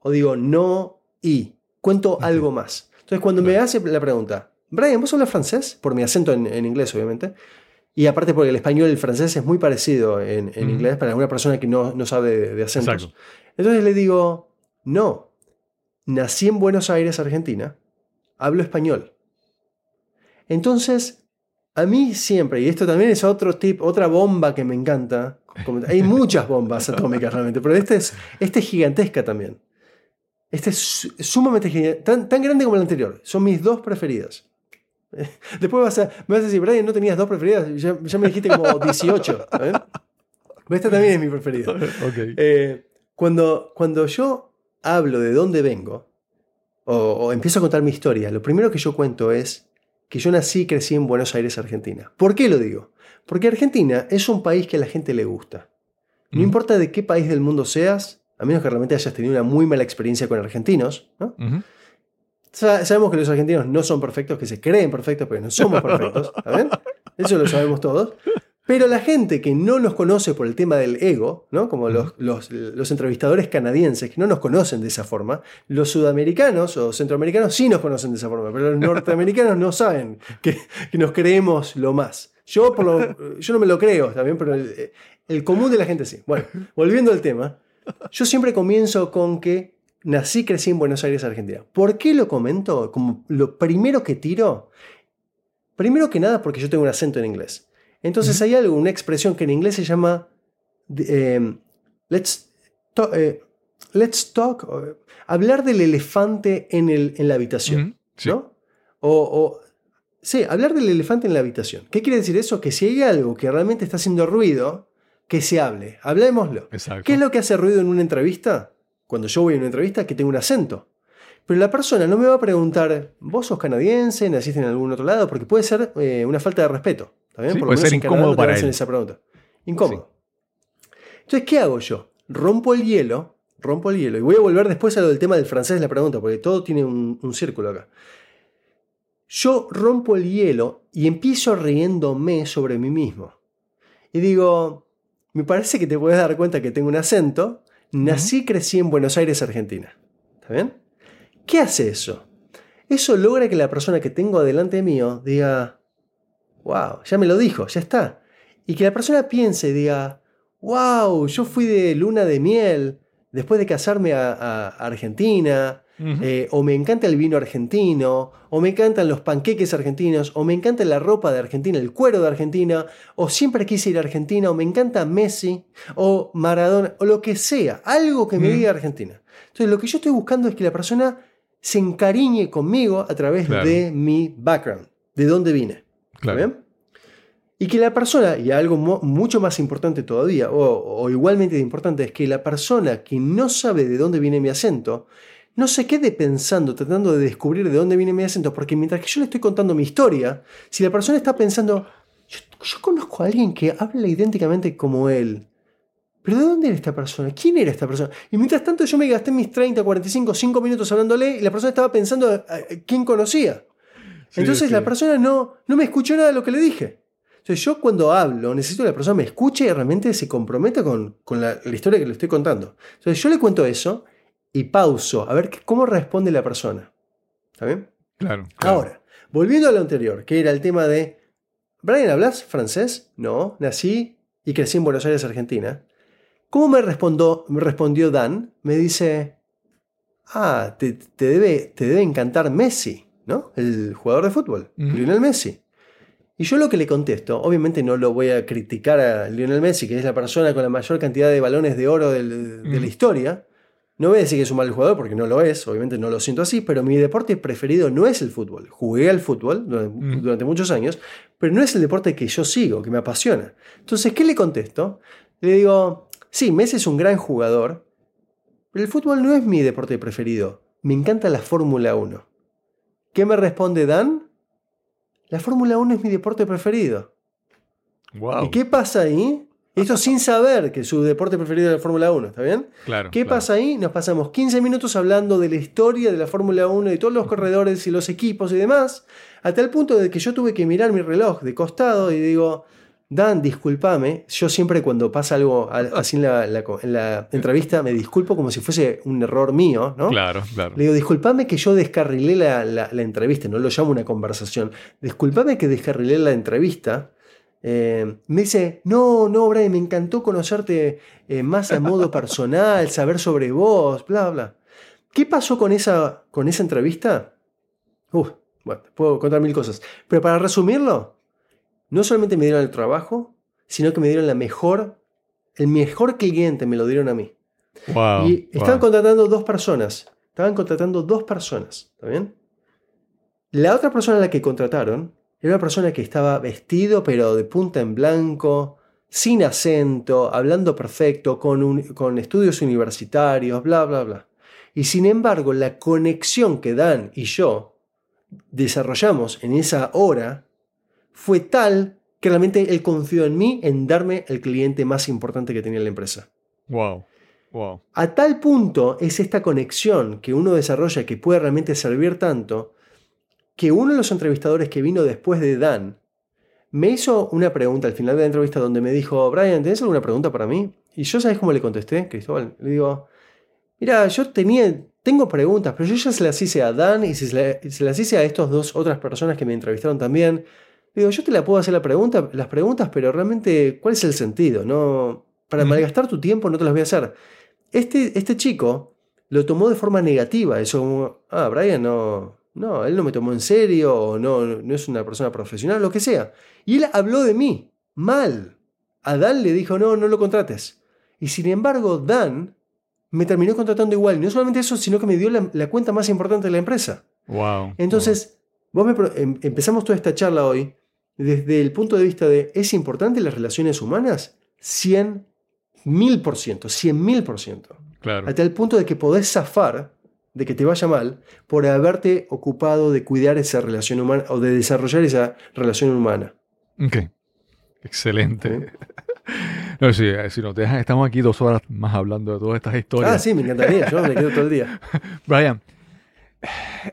o digo no y. Cuento algo más. Entonces, cuando me hace la pregunta, Brian, ¿vos hablas francés? Por mi acento en, en inglés, obviamente. Y aparte porque el español y el francés es muy parecido en, inglés para una persona que no, no sabe de, de acentos. Exacto. Entonces le digo, no, nací en Buenos Aires, Argentina, hablo español. Entonces, a mí siempre, y esto también es otro tip, otra bomba que me encanta, como- hay muchas bombas atómicas realmente, pero esta es, esta es gigantesca también. Esta es su- sumamente gigante, tan, tan grande como la anterior. Son mis dos preferidas. Después vas a, me vas a decir, Brian, ¿no tenías dos preferidas? Ya, ya me dijiste como 18. ¿eh? Esta también es mi preferida. Ok. Eh, cuando, cuando yo hablo de dónde vengo, o, o empiezo a contar mi historia, lo primero que yo cuento es que yo nací y crecí en Buenos Aires, Argentina. ¿Por qué lo digo? Porque Argentina es un país que a la gente le gusta. No importa de qué país del mundo seas, a menos que realmente hayas tenido una muy mala experiencia con argentinos, ¿no? Sabemos que los argentinos no son perfectos, que se creen perfectos, pero no somos perfectos. ¿está bien? Eso lo sabemos todos. Pero la gente que no nos conoce por el tema del ego, ¿no? como los, los- los entrevistadores canadienses que no nos conocen de esa forma, los sudamericanos o centroamericanos sí nos conocen de esa forma, pero los norteamericanos no saben que, que nos creemos lo más. Yo, por lo- yo no me lo creo también, pero el, el común de la gente sí. Bueno, volviendo al tema, yo siempre comienzo con que nací, crecí en Buenos Aires, Argentina. ¿Por qué lo comento? Como lo primero que tiro, primero que nada porque yo tengo un acento en inglés. Entonces hay algo, una expresión que en inglés se llama eh, let's, to- eh, let's talk, hablar del elefante en, el, en la habitación. Sí. ¿no? O, o- sí, hablar del elefante en la habitación. ¿Qué quiere decir eso? Que si hay algo que realmente está haciendo ruido, que se hable. Hablémoslo. Exacto. ¿Qué es lo que hace ruido en una entrevista? Cuando yo voy a una entrevista, que tengo un acento. Pero la persona no me va a preguntar, ¿vos sos canadiense? ¿Naciste en algún otro lado? Porque puede ser eh, una falta de respeto. ¿está bien? Sí, Por lo puede menos ser en Canadá incómodo te para él. esa pregunta. Incómodo. Entonces, ¿qué hago yo? Rompo el hielo, rompo el hielo. Y voy a volver después a lo del tema del francés de la pregunta, porque todo tiene un, un círculo acá. Yo rompo el hielo y empiezo riéndome sobre mí mismo. Y digo, me parece que te puedes dar cuenta que tengo un acento. Nací y crecí en Buenos Aires, Argentina. ¿Está bien? ¿Qué hace eso? Eso logra que la persona que tengo adelante mío diga, wow, ya me lo dijo, ya está. Y que la persona piense y diga, wow, yo fui de luna de miel después de casarme a, a Argentina, Eh, o me encanta el vino argentino, o me encantan los panqueques argentinos, o me encanta la ropa de Argentina, el cuero de Argentina, o siempre quise ir a Argentina, o me encanta Messi, o Maradona, o lo que sea, algo que me diga Argentina. Entonces lo que yo estoy buscando es que la persona se encariñe conmigo a través Claro. de mi background, de dónde vine. ¿Está Claro. bien? Y que la persona, y algo mucho más importante todavía, o, o igualmente importante, es que la persona que no sabe de dónde viene mi acento, no se quede pensando, tratando de descubrir de dónde viene mi acento, porque mientras que yo le estoy contando mi historia, si la persona está pensando, yo, yo conozco a alguien que habla idénticamente como él, pero ¿de dónde era esta persona? ¿Quién era esta persona? Y mientras tanto yo me gasté mis 30, 45, 5 minutos hablándole y la persona estaba pensando a- a- quién conocía. Sí, Entonces sí. la persona no, no me escuchó nada de lo que le dije. Entonces yo cuando hablo necesito que la persona me escuche y realmente se comprometa con, con la, la historia que le estoy contando. Entonces yo le cuento eso y pauso a ver cómo responde la persona. ¿Está bien? Claro. Ahora, volviendo a lo anterior, que era el tema de, Brian, ¿hablas francés? No, nací y crecí en Buenos Aires, Argentina. ¿Cómo me, respondo- me respondió Dan? Me dice, ah, te, te debe, te debe encantar Messi, ¿no? El jugador de fútbol. Lionel Messi. Y yo lo que le contesto, obviamente no lo voy a criticar a Lionel Messi, que es la persona con la mayor cantidad de balones de oro del- de la historia. No voy a decir que es un mal jugador porque no lo es, obviamente no lo siento así, pero mi deporte preferido no es el fútbol. Jugué al fútbol durante, Mm. durante muchos años, pero no es el deporte que yo sigo, que me apasiona. Entonces, ¿qué le contesto? Le digo, sí, Messi es un gran jugador, pero el fútbol no es mi deporte preferido. Me encanta la Fórmula 1. ¿Qué me responde Dan? La Fórmula 1 es mi deporte preferido. Wow. ¿Y qué pasa ahí? Esto sin saber que su deporte preferido es la Fórmula 1, ¿está bien? Claro. ¿Qué claro. pasa ahí? Nos pasamos 15 minutos hablando de la historia de la Fórmula 1, de todos los corredores y los equipos y demás, a tal punto de que yo tuve que mirar mi reloj de costado y digo, Dan, discúlpame, yo siempre cuando pasa algo así en la, la co- en la entrevista me disculpo como si fuese un error mío, ¿no? Claro, claro. Le digo, disculpame que yo descarrilé la, la- la entrevista, no lo llamo una conversación. Disculpame que descarrilé la entrevista. Eh, me dice, no, no, Brian, me encantó conocerte eh, más a modo personal, saber sobre vos, bla, bla. ¿Qué pasó con esa, con esa entrevista? Uf, bueno, puedo contar mil cosas. Pero para resumirlo, no solamente me dieron el trabajo, sino que me dieron la mejor, el mejor cliente me lo dieron a mí. Wow. Y estaban wow. contratando dos personas. Estaban contratando dos personas. ¿Está bien? La otra persona a la que contrataron era una persona que estaba vestido, pero de punta en blanco, sin acento, hablando perfecto, con, un- con estudios universitarios, bla, bla, bla. Y sin embargo, la conexión que Dan y yo desarrollamos en esa hora fue tal que realmente él confió en mí en darme el cliente más importante que tenía la empresa. Wow. Wow. A tal punto es esta conexión que uno desarrolla que puede realmente servir tanto, que uno de los entrevistadores que vino después de Dan me hizo una pregunta al final de la entrevista donde me dijo, Brian, ¿tenés alguna pregunta para mí? Y yo, ¿sabes cómo le contesté, Cristóbal? Le digo, mira, yo tenía, tengo preguntas, pero yo ya se las hice a Dan y se, se las hice a estas dos otras personas que me entrevistaron también. Le digo, yo te la puedo hacer la pregunta, las preguntas, pero realmente, ¿cuál es el sentido? No, para malgastar tu tiempo no te las voy a hacer. Este, este chico lo tomó de forma negativa. Eso como, ah, Brian no, no, él no me tomó en serio, o no, no es una persona profesional, lo que sea. Y él habló de mí, mal. A Dan le dijo, no, no lo contrates. Y sin embargo, Dan me terminó contratando igual. Y no solamente eso, sino que me dio la, la cuenta más importante de la empresa. Wow. Entonces, vos me em- empezamos toda esta charla hoy desde el punto de vista de, ¿es importante las relaciones humanas? 100 mil por ciento, 100 mil por ciento. Claro. Hasta el punto de que podés zafar de que te vaya mal por haberte ocupado de cuidar esa relación humana o de desarrollar esa relación humana. Ok. Excelente. No, sí, eh, si nos dejan, estamos aquí dos horas más hablando de todas estas historias. Ah, sí, me encantaría, yo me quedo todo el día. Brian,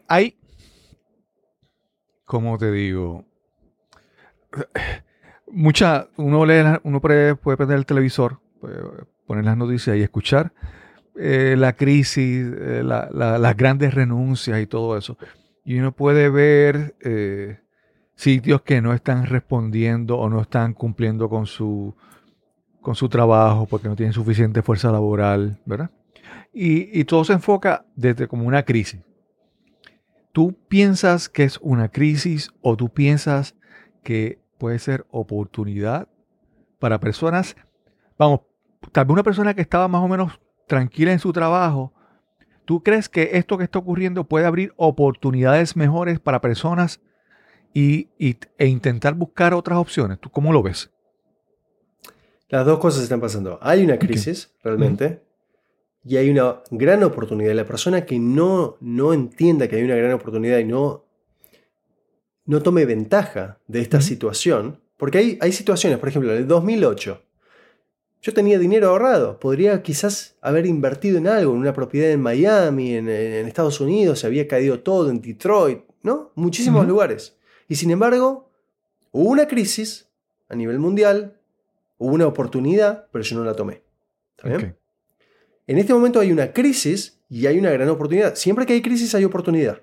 hay, ¿cómo te digo? Mucha, uno lee, uno puede, puede prender el televisor, puede poner las noticias y escuchar eh, la crisis, eh, la- la- las grandes renuncias y todo eso. Y uno puede ver eh, sitios que no están respondiendo o no están cumpliendo con su, con su trabajo porque no tienen suficiente fuerza laboral, ¿verdad? Y, y todo se enfoca desde como una crisis. ¿Tú piensas que es una crisis o tú piensas que puede ser oportunidad para personas? Vamos, tal vez una persona que estaba más o menos tranquila en su trabajo. ¿Tú crees que esto que está ocurriendo puede abrir oportunidades mejores para personas y, y- e intentar buscar otras opciones? ¿Tú cómo lo ves? Las dos cosas están pasando. Hay una crisis, realmente, y hay una gran oportunidad. La persona que no, no entienda que hay una gran oportunidad y no, no tome ventaja de esta situación, porque hay, hay situaciones, por ejemplo, en el 2008, yo tenía dinero ahorrado, podría quizás haber invertido en algo, en una propiedad en Miami, en, en Estados Unidos, se había caído todo, en Detroit, ¿no? Muchísimos lugares. Y sin embargo, hubo una crisis a nivel mundial, hubo una oportunidad, pero yo no la tomé. ¿Está bien? En este momento hay una crisis y hay una gran oportunidad. Siempre que hay crisis hay oportunidad.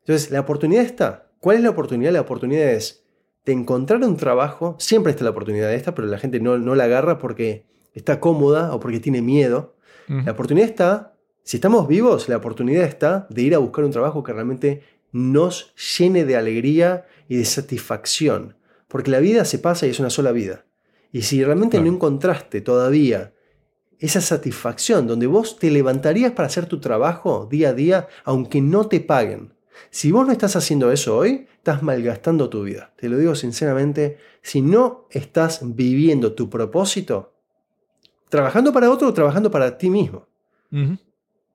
Entonces, la oportunidad está. ¿Cuál es la oportunidad? La oportunidad es de encontrar un trabajo. Siempre está la oportunidad de esta, pero la gente no, no la agarra porque está cómoda o porque tiene miedo. La oportunidad está, si estamos vivos, la oportunidad está de ir a buscar un trabajo que realmente nos llene de alegría y de satisfacción. Porque la vida se pasa y es una sola vida. Y si realmente Claro. no encontraste todavía esa satisfacción donde vos te levantarías para hacer tu trabajo día a día, aunque no te paguen. Si vos no estás haciendo eso hoy, estás malgastando tu vida. Te lo digo sinceramente, si no estás viviendo tu propósito, trabajando para otro o trabajando para ti mismo,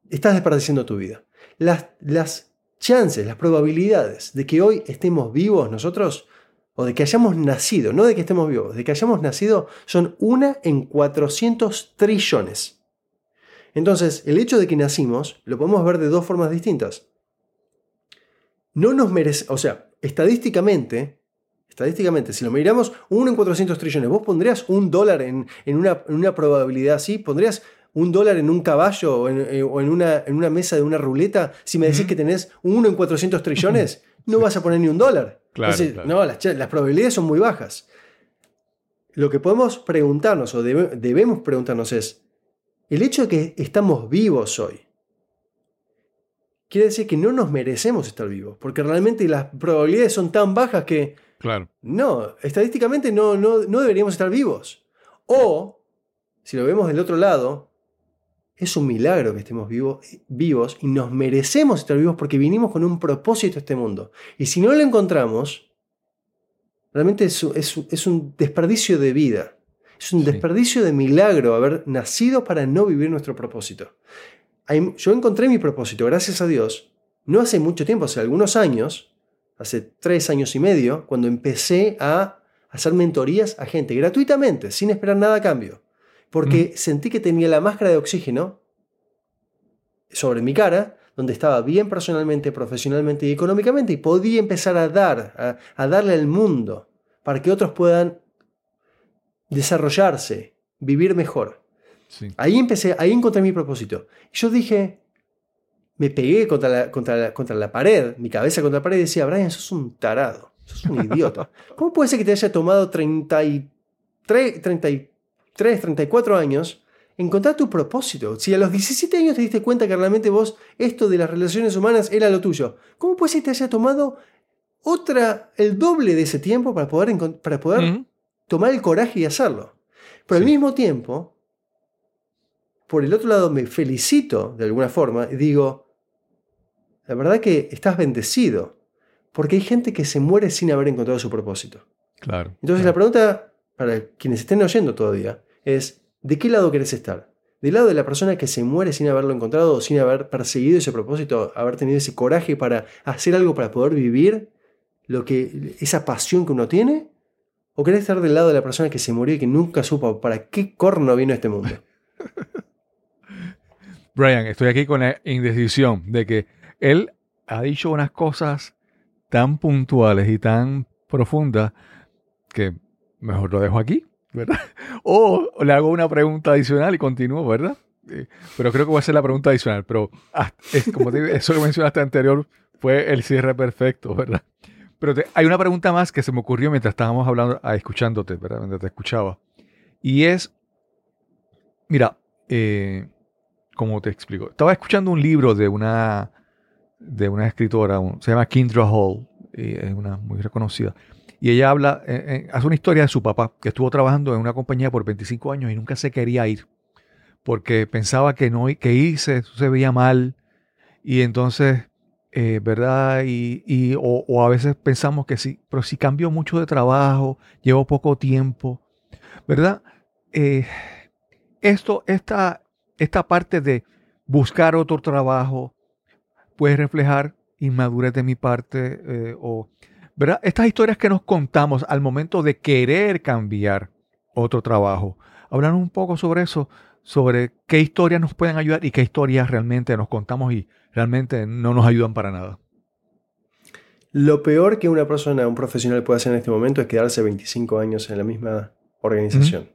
estás desperdiciando tu vida. Las, las chances, las probabilidades de que hoy estemos vivos nosotros, o de que hayamos nacido, no de que estemos vivos, de que hayamos nacido, son una en 400 trillones. Entonces, el hecho de que nacimos lo podemos ver de dos formas distintas. No nos merece, o sea, estadísticamente, estadísticamente, si lo miramos, uno en 400 trillones, vos pondrías un dólar en, en una, en una probabilidad así, pondrías un dólar en un caballo o en, eh, o en una, en una mesa de una ruleta, si me decís que tenés uno en 400 trillones, no vas a poner ni un dólar. Claro, Entonces, claro. No, las, probabilidades son muy bajas. Lo que podemos preguntarnos o debe- debemos preguntarnos es, el hecho de que estamos vivos hoy, quiere decir que no nos merecemos estar vivos, porque realmente las probabilidades son tan bajas que Claro. no, estadísticamente no, no, no deberíamos estar vivos. O, si lo vemos del otro lado, es un milagro que estemos vivo- vivos y nos merecemos estar vivos porque vinimos con un propósito a este mundo. Y si no lo encontramos, realmente es, es- es un desperdicio de vida. Es un Sí. desperdicio de milagro haber nacido para no vivir nuestro propósito. Yo encontré mi propósito, gracias a Dios, no hace mucho tiempo, hace algunos años, hace tres años y medio, cuando empecé a hacer mentorías a gente gratuitamente, sin esperar nada a cambio. Porque sentí que tenía la máscara de oxígeno sobre mi cara, donde estaba bien personalmente, profesionalmente y económicamente, y podía empezar a dar, a, a darle al mundo, para que otros puedan desarrollarse, vivir mejor. Sí. Ahí empecé, ahí encontré mi propósito. Y yo dije, me pegué contra la, contra, la, contra la pared, mi cabeza contra la pared y decía, Brian, sos un tarado, sos un idiota. ¿Cómo puede ser que te haya tomado 33, 33 34 años encontrar tu propósito? Si a los 17 años te diste cuenta que realmente vos, esto de las relaciones humanas era lo tuyo, ¿cómo puede ser que te haya tomado otra, el doble de ese tiempo para poder, para poder tomar el coraje y hacerlo. Pero al mismo tiempo, por el otro lado me felicito de alguna forma y digo, la verdad que estás bendecido, porque hay gente que se muere sin haber encontrado su propósito. Claro. Entonces la pregunta para quienes estén oyendo todavía es, ¿de qué lado querés estar? ¿Del lado de la persona que se muere sin haberlo encontrado o sin haber perseguido ese propósito, haber tenido ese coraje para hacer algo para poder vivir lo que, esa pasión que uno tiene? ¿O querés estar del lado de la persona que se murió y que nunca supo para qué corno vino a este mundo? Brian, estoy aquí con la indecisión de que él ha dicho unas cosas tan puntuales y tan profundas que mejor lo dejo aquí, ¿verdad? O le hago una pregunta adicional y continúo, ¿verdad? Eh, Pero creo que voy a hacer la pregunta adicional. Pero ah, como te eso que mencionaste anterior fue el cierre perfecto, ¿verdad? Pero te- hay una pregunta más que se me ocurrió mientras estábamos hablando, ah, escuchándote, ¿verdad? Mientras te escuchaba. Y es, mira, eh, ¿cómo te explico? Estaba escuchando un libro de una, de una escritora, se llama Kindra Hall, y es una muy reconocida. Y ella habla, eh, eh, hace una historia de su papá, que estuvo trabajando en una compañía por 25 años y nunca se quería ir, porque pensaba que, no, que irse se veía mal, y entonces, eh, ¿verdad? Y, y- o, a veces pensamos que sí, pero si cambió mucho de trabajo, llevo poco tiempo, ¿verdad? Esto, esta, esta parte de buscar otro trabajo puede reflejar inmadurez de mi parte eh, o ¿verdad? Estas historias que nos contamos al momento de querer cambiar otro trabajo. Hablar un poco sobre eso, sobre qué historias nos pueden ayudar y qué historias realmente nos contamos y realmente no nos ayudan para nada. Lo peor que una persona, un profesional puede hacer en este momento es quedarse 25 años en la misma organización.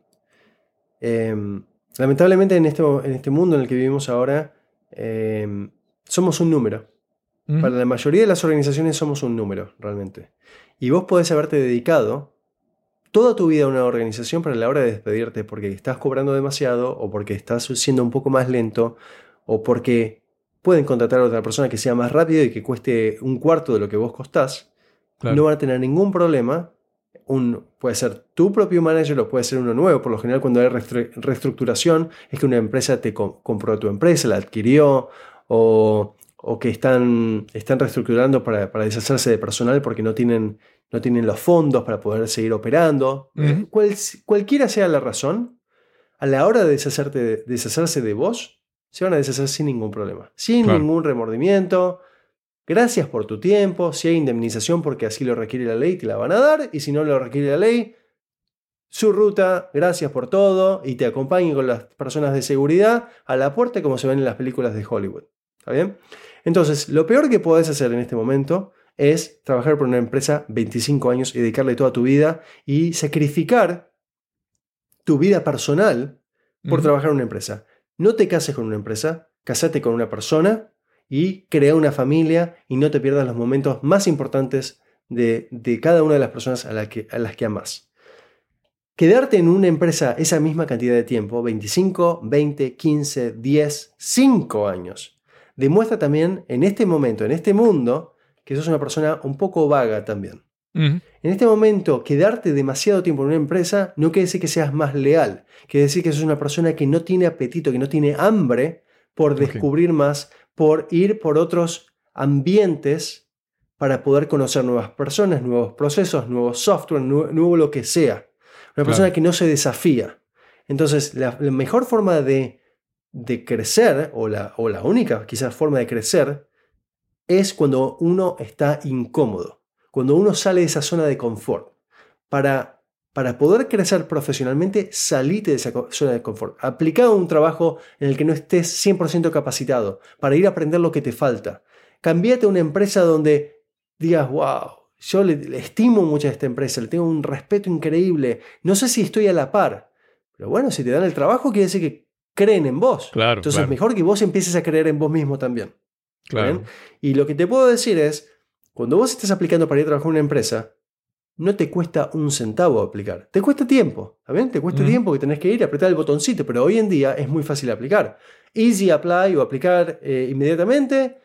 Eh, lamentablemente en este, en este mundo en el que vivimos ahora, eh, somos un número. Para la mayoría de las organizaciones somos un número, realmente. Y vos podés haberte dedicado toda tu vida a una organización para la hora de despedirte porque estás cobrando demasiado o porque estás siendo un poco más lento o porque pueden contratar a otra persona que sea más rápido y que cueste un cuarto de lo que vos costás. Claro. No van a tener ningún problema. Un, puede ser tu propio manager o puede ser uno nuevo. Por lo general, cuando hay reestructuración, es que una empresa te co- compró tu empresa, la adquirió, o, o que están, están reestructurando para, para deshacerse de personal porque no tienen, no tienen los fondos para poder seguir operando. Eh, cual- cualquiera sea la razón, a la hora de deshacerte- deshacerse de vos, se van a deshacer sin ningún problema, sin Claro. ningún remordimiento. Gracias por tu tiempo. Si hay indemnización porque así lo requiere la ley, te la van a dar. Y si no lo requiere la ley, su ruta, gracias por todo. Y te acompañen con las personas de seguridad a la puerta como se ven en las películas de Hollywood. ¿Está bien? Entonces, lo peor que podés hacer en este momento es trabajar por una empresa 25 años y dedicarle toda tu vida y sacrificar tu vida personal por trabajar en una empresa. No te cases con una empresa, casate con una persona y crea una familia y no te pierdas los momentos más importantes de, de cada una de las personas a, la que, a las que amas. Quedarte en una empresa esa misma cantidad de tiempo, 25, 20, 15, 10, 5 años, demuestra también en este momento, en este mundo, que sos una persona un poco vaga también. En este momento, quedarte demasiado tiempo en una empresa no quiere decir que seas más leal, quiere decir que sos una persona que no tiene apetito, que no tiene hambre por descubrir más, por ir por otros ambientes para poder conocer nuevas personas, nuevos procesos, nuevos software, nu- nuevo lo que sea. Una persona Claro. que no se desafía. Entonces, la, la mejor forma de, de crecer, o la, o la única quizás forma de crecer, es cuando uno está incómodo, cuando uno sale de esa zona de confort. Para, para poder crecer profesionalmente, salite de esa zona de confort. Aplica un trabajo en el que no estés 100% capacitado, para ir a aprender lo que te falta. Cambiate a una empresa donde digas, wow, yo le, le estimo mucho a esta empresa, le tengo un respeto increíble, no sé si estoy a la par, pero bueno, si te dan el trabajo, quiere decir que creen en vos. Claro, Entonces, claro. mejor que vos empieces a creer en vos mismo también. Claro. ¿Bien? Y lo que te puedo decir es, cuando vos estés aplicando para ir a trabajar en una empresa, no te cuesta un centavo aplicar. Te cuesta tiempo. Te cuesta tiempo que tenés que ir a apretar el botoncito, pero hoy en día es muy fácil aplicar. Easy apply o aplicar eh, inmediatamente.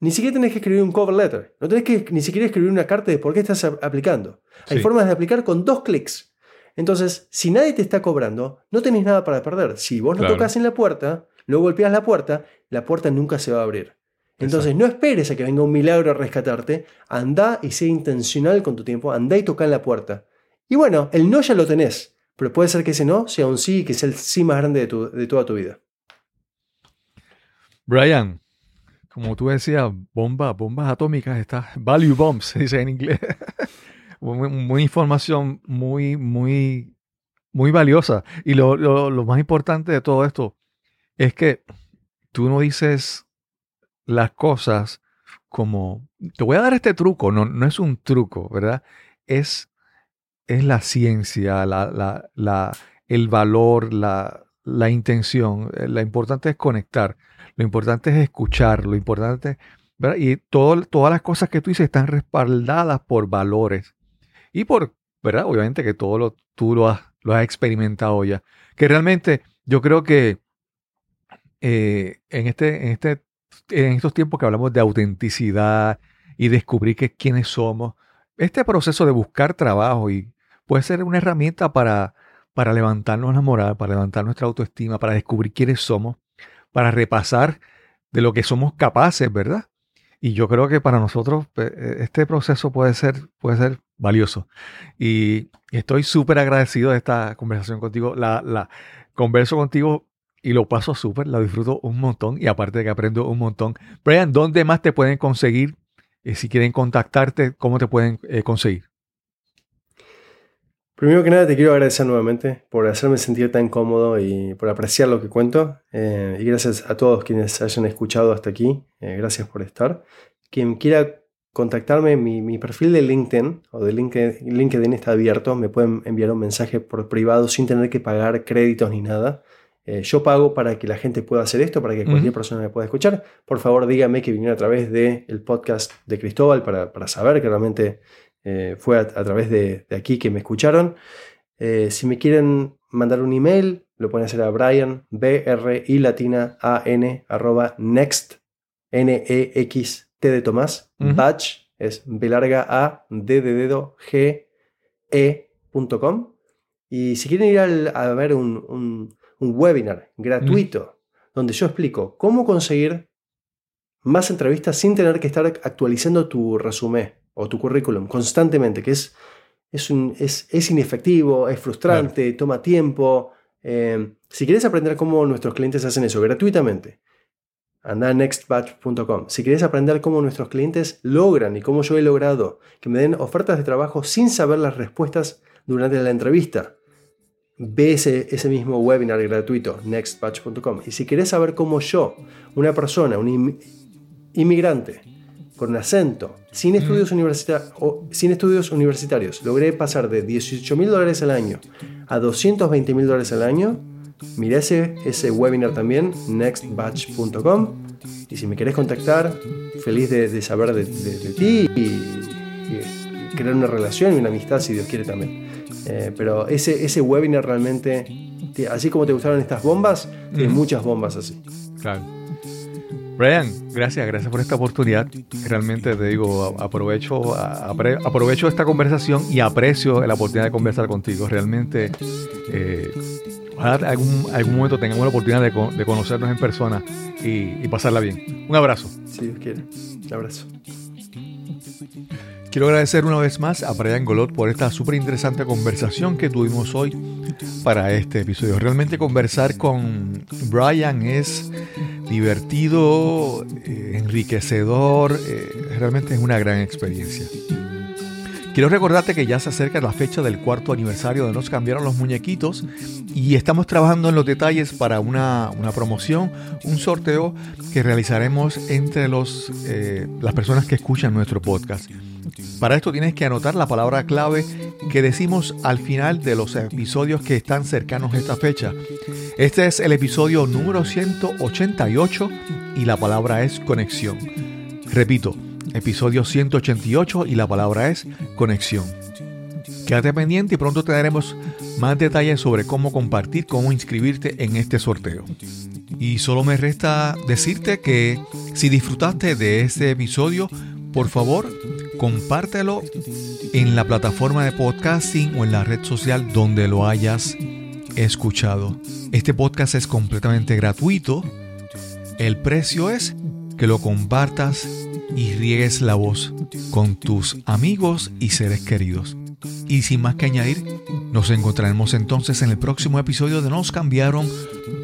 Ni siquiera tenés que escribir un cover letter. No tenés que ni siquiera escribir una carta de por qué estás aplicando. Hay Sí. formas de aplicar con dos clics. Entonces, si nadie te está cobrando, no tenés nada para perder. Si vos no Claro. tocas en la puerta, no golpeas la puerta, la puerta nunca se va a abrir. Entonces, no esperes a que venga un milagro a rescatarte. Anda y sé intencional con tu tiempo. Anda y toca en la puerta. Y bueno, el no ya lo tenés. Pero puede ser que ese no sea un sí y que sea el sí más grande de, tu- de toda tu vida. Brian, como tú decías, bombas, bombas atómicas, está value bombs, se dice en inglés. muy, muy información muy, muy, muy valiosa. Y lo, lo- lo más importante de todo esto es que tú no dices las cosas como, te voy a dar este truco, no, no es un truco, ¿verdad? Es, es la ciencia, la, la- el valor, la, la intención. Eh, Lo importante es conectar, lo importante es escuchar, lo importante, ¿verdad? Y todo- todas las cosas que tú dices están respaldadas por valores y por, ¿verdad? Obviamente que todo lo, tú lo has, lo has experimentado ya. Que realmente yo creo que eh, en, este, en, este, en estos tiempos que hablamos de autenticidad y descubrir que, quiénes somos, este proceso de buscar trabajo y puede ser una herramienta para, para levantarnos la moral, para levantar nuestra autoestima, para descubrir quiénes somos, para repasar de lo que somos capaces, ¿verdad? Y yo creo que para nosotros eh, este proceso puede ser, puede ser valioso. Y estoy súper agradecido de esta conversación contigo. La converso contigo y lo paso súper, la disfruto un montón y aparte de que aprendo un montón. Brian, ¿dónde más te pueden conseguir? Eh, si quieren contactarte, ¿cómo te pueden eh, conseguir? Primero que nada, te quiero agradecer nuevamente por hacerme sentir tan cómodo y por apreciar lo que cuento. Eh, y gracias a todos quienes hayan escuchado hasta aquí. Gracias por estar. Quien quiera contactarme, mi, mi perfil de LinkedIn o de LinkedIn, LinkedIn está abierto. Me pueden enviar un mensaje por privado sin tener que pagar créditos ni nada. Eh, yo pago para que la gente pueda hacer esto, para que cualquier persona me pueda escuchar. Por favor, dígame que vinieron a través del podcast de Cristóbal para, para saber que realmente eh, fue a, a través de, de aquí que me escucharon. Eh, si me quieren mandar un email, lo pueden hacer a Brian, B R I latina A N arroba next N E X T de Tomás, batch es B larga A D de dedo G E punto com. Y si quieren ir al- a ver un, un- un webinar gratuito donde yo explico cómo conseguir más entrevistas sin tener que estar actualizando tu resumen o tu currículum constantemente, que es, es, un- es, es inefectivo, es frustrante, toma tiempo. Eh, si quieres aprender cómo nuestros clientes hacen eso gratuitamente, anda a nextbatch.com. Si quieres aprender cómo nuestros clientes logran y cómo yo he logrado que me den ofertas de trabajo sin saber las respuestas durante la entrevista, ve ese, ese mismo webinar gratuito, nextbatch.com. Y si querés saber cómo yo, una persona, un inmigrante, con un acento, sin estudios, universita- o- sin estudios universitarios, logré pasar de 18 mil dólares al año a 220 mil dólares al año, mira ese, ese webinar también, nextbatch.com. Y si me querés contactar, feliz de, de saber de, de- de ti y crear una relación y una amistad, si Dios quiere también. Eh, pero ese, ese webinar realmente, te- así como te gustaron estas bombas, tiene Ujú. muchas bombas así. Claro. Brian, gracias, gracias por esta oportunidad. Realmente te digo, aprovecho, apre- aprovecho esta conversación y aprecio la oportunidad de conversar contigo. Realmente, eh, ojalá algún, algún momento tengamos la oportunidad de conocernos en persona y, y pasarla bien. Un abrazo. Si Dios quiere. Un abrazo. Quiero agradecer una vez más a Brian Golot por esta súper interesante conversación que tuvimos hoy para este episodio. Realmente conversar con Brian es divertido, eh, enriquecedor, eh, realmente es una gran experiencia. Quiero recordarte que ya se acerca la fecha del cuarto aniversario de Nos Cambiaron los Muñequitos y estamos trabajando en los detalles para una, una promoción, un sorteo que realizaremos entre los, eh, las personas que escuchan nuestro podcast. Para esto tienes que anotar la palabra clave que decimos al final de los episodios que están cercanos a esta fecha. Este es el episodio número 188 y la palabra es conexión. Repito, episodio 188 y la palabra es conexión. Quédate pendiente y pronto te más detalles sobre cómo compartir, cómo inscribirte en este sorteo. Y solo me resta decirte que si disfrutaste de este episodio, por favor, compártelo en la plataforma de podcasting o en la red social donde lo hayas escuchado. Este podcast es completamente gratuito. El precio es que lo compartas y riegues la voz con tus amigos y seres queridos. Y sin más que añadir, nos encontraremos entonces en el próximo episodio de Nos cambiaron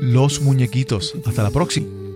los muñequitos. Hasta la próxima.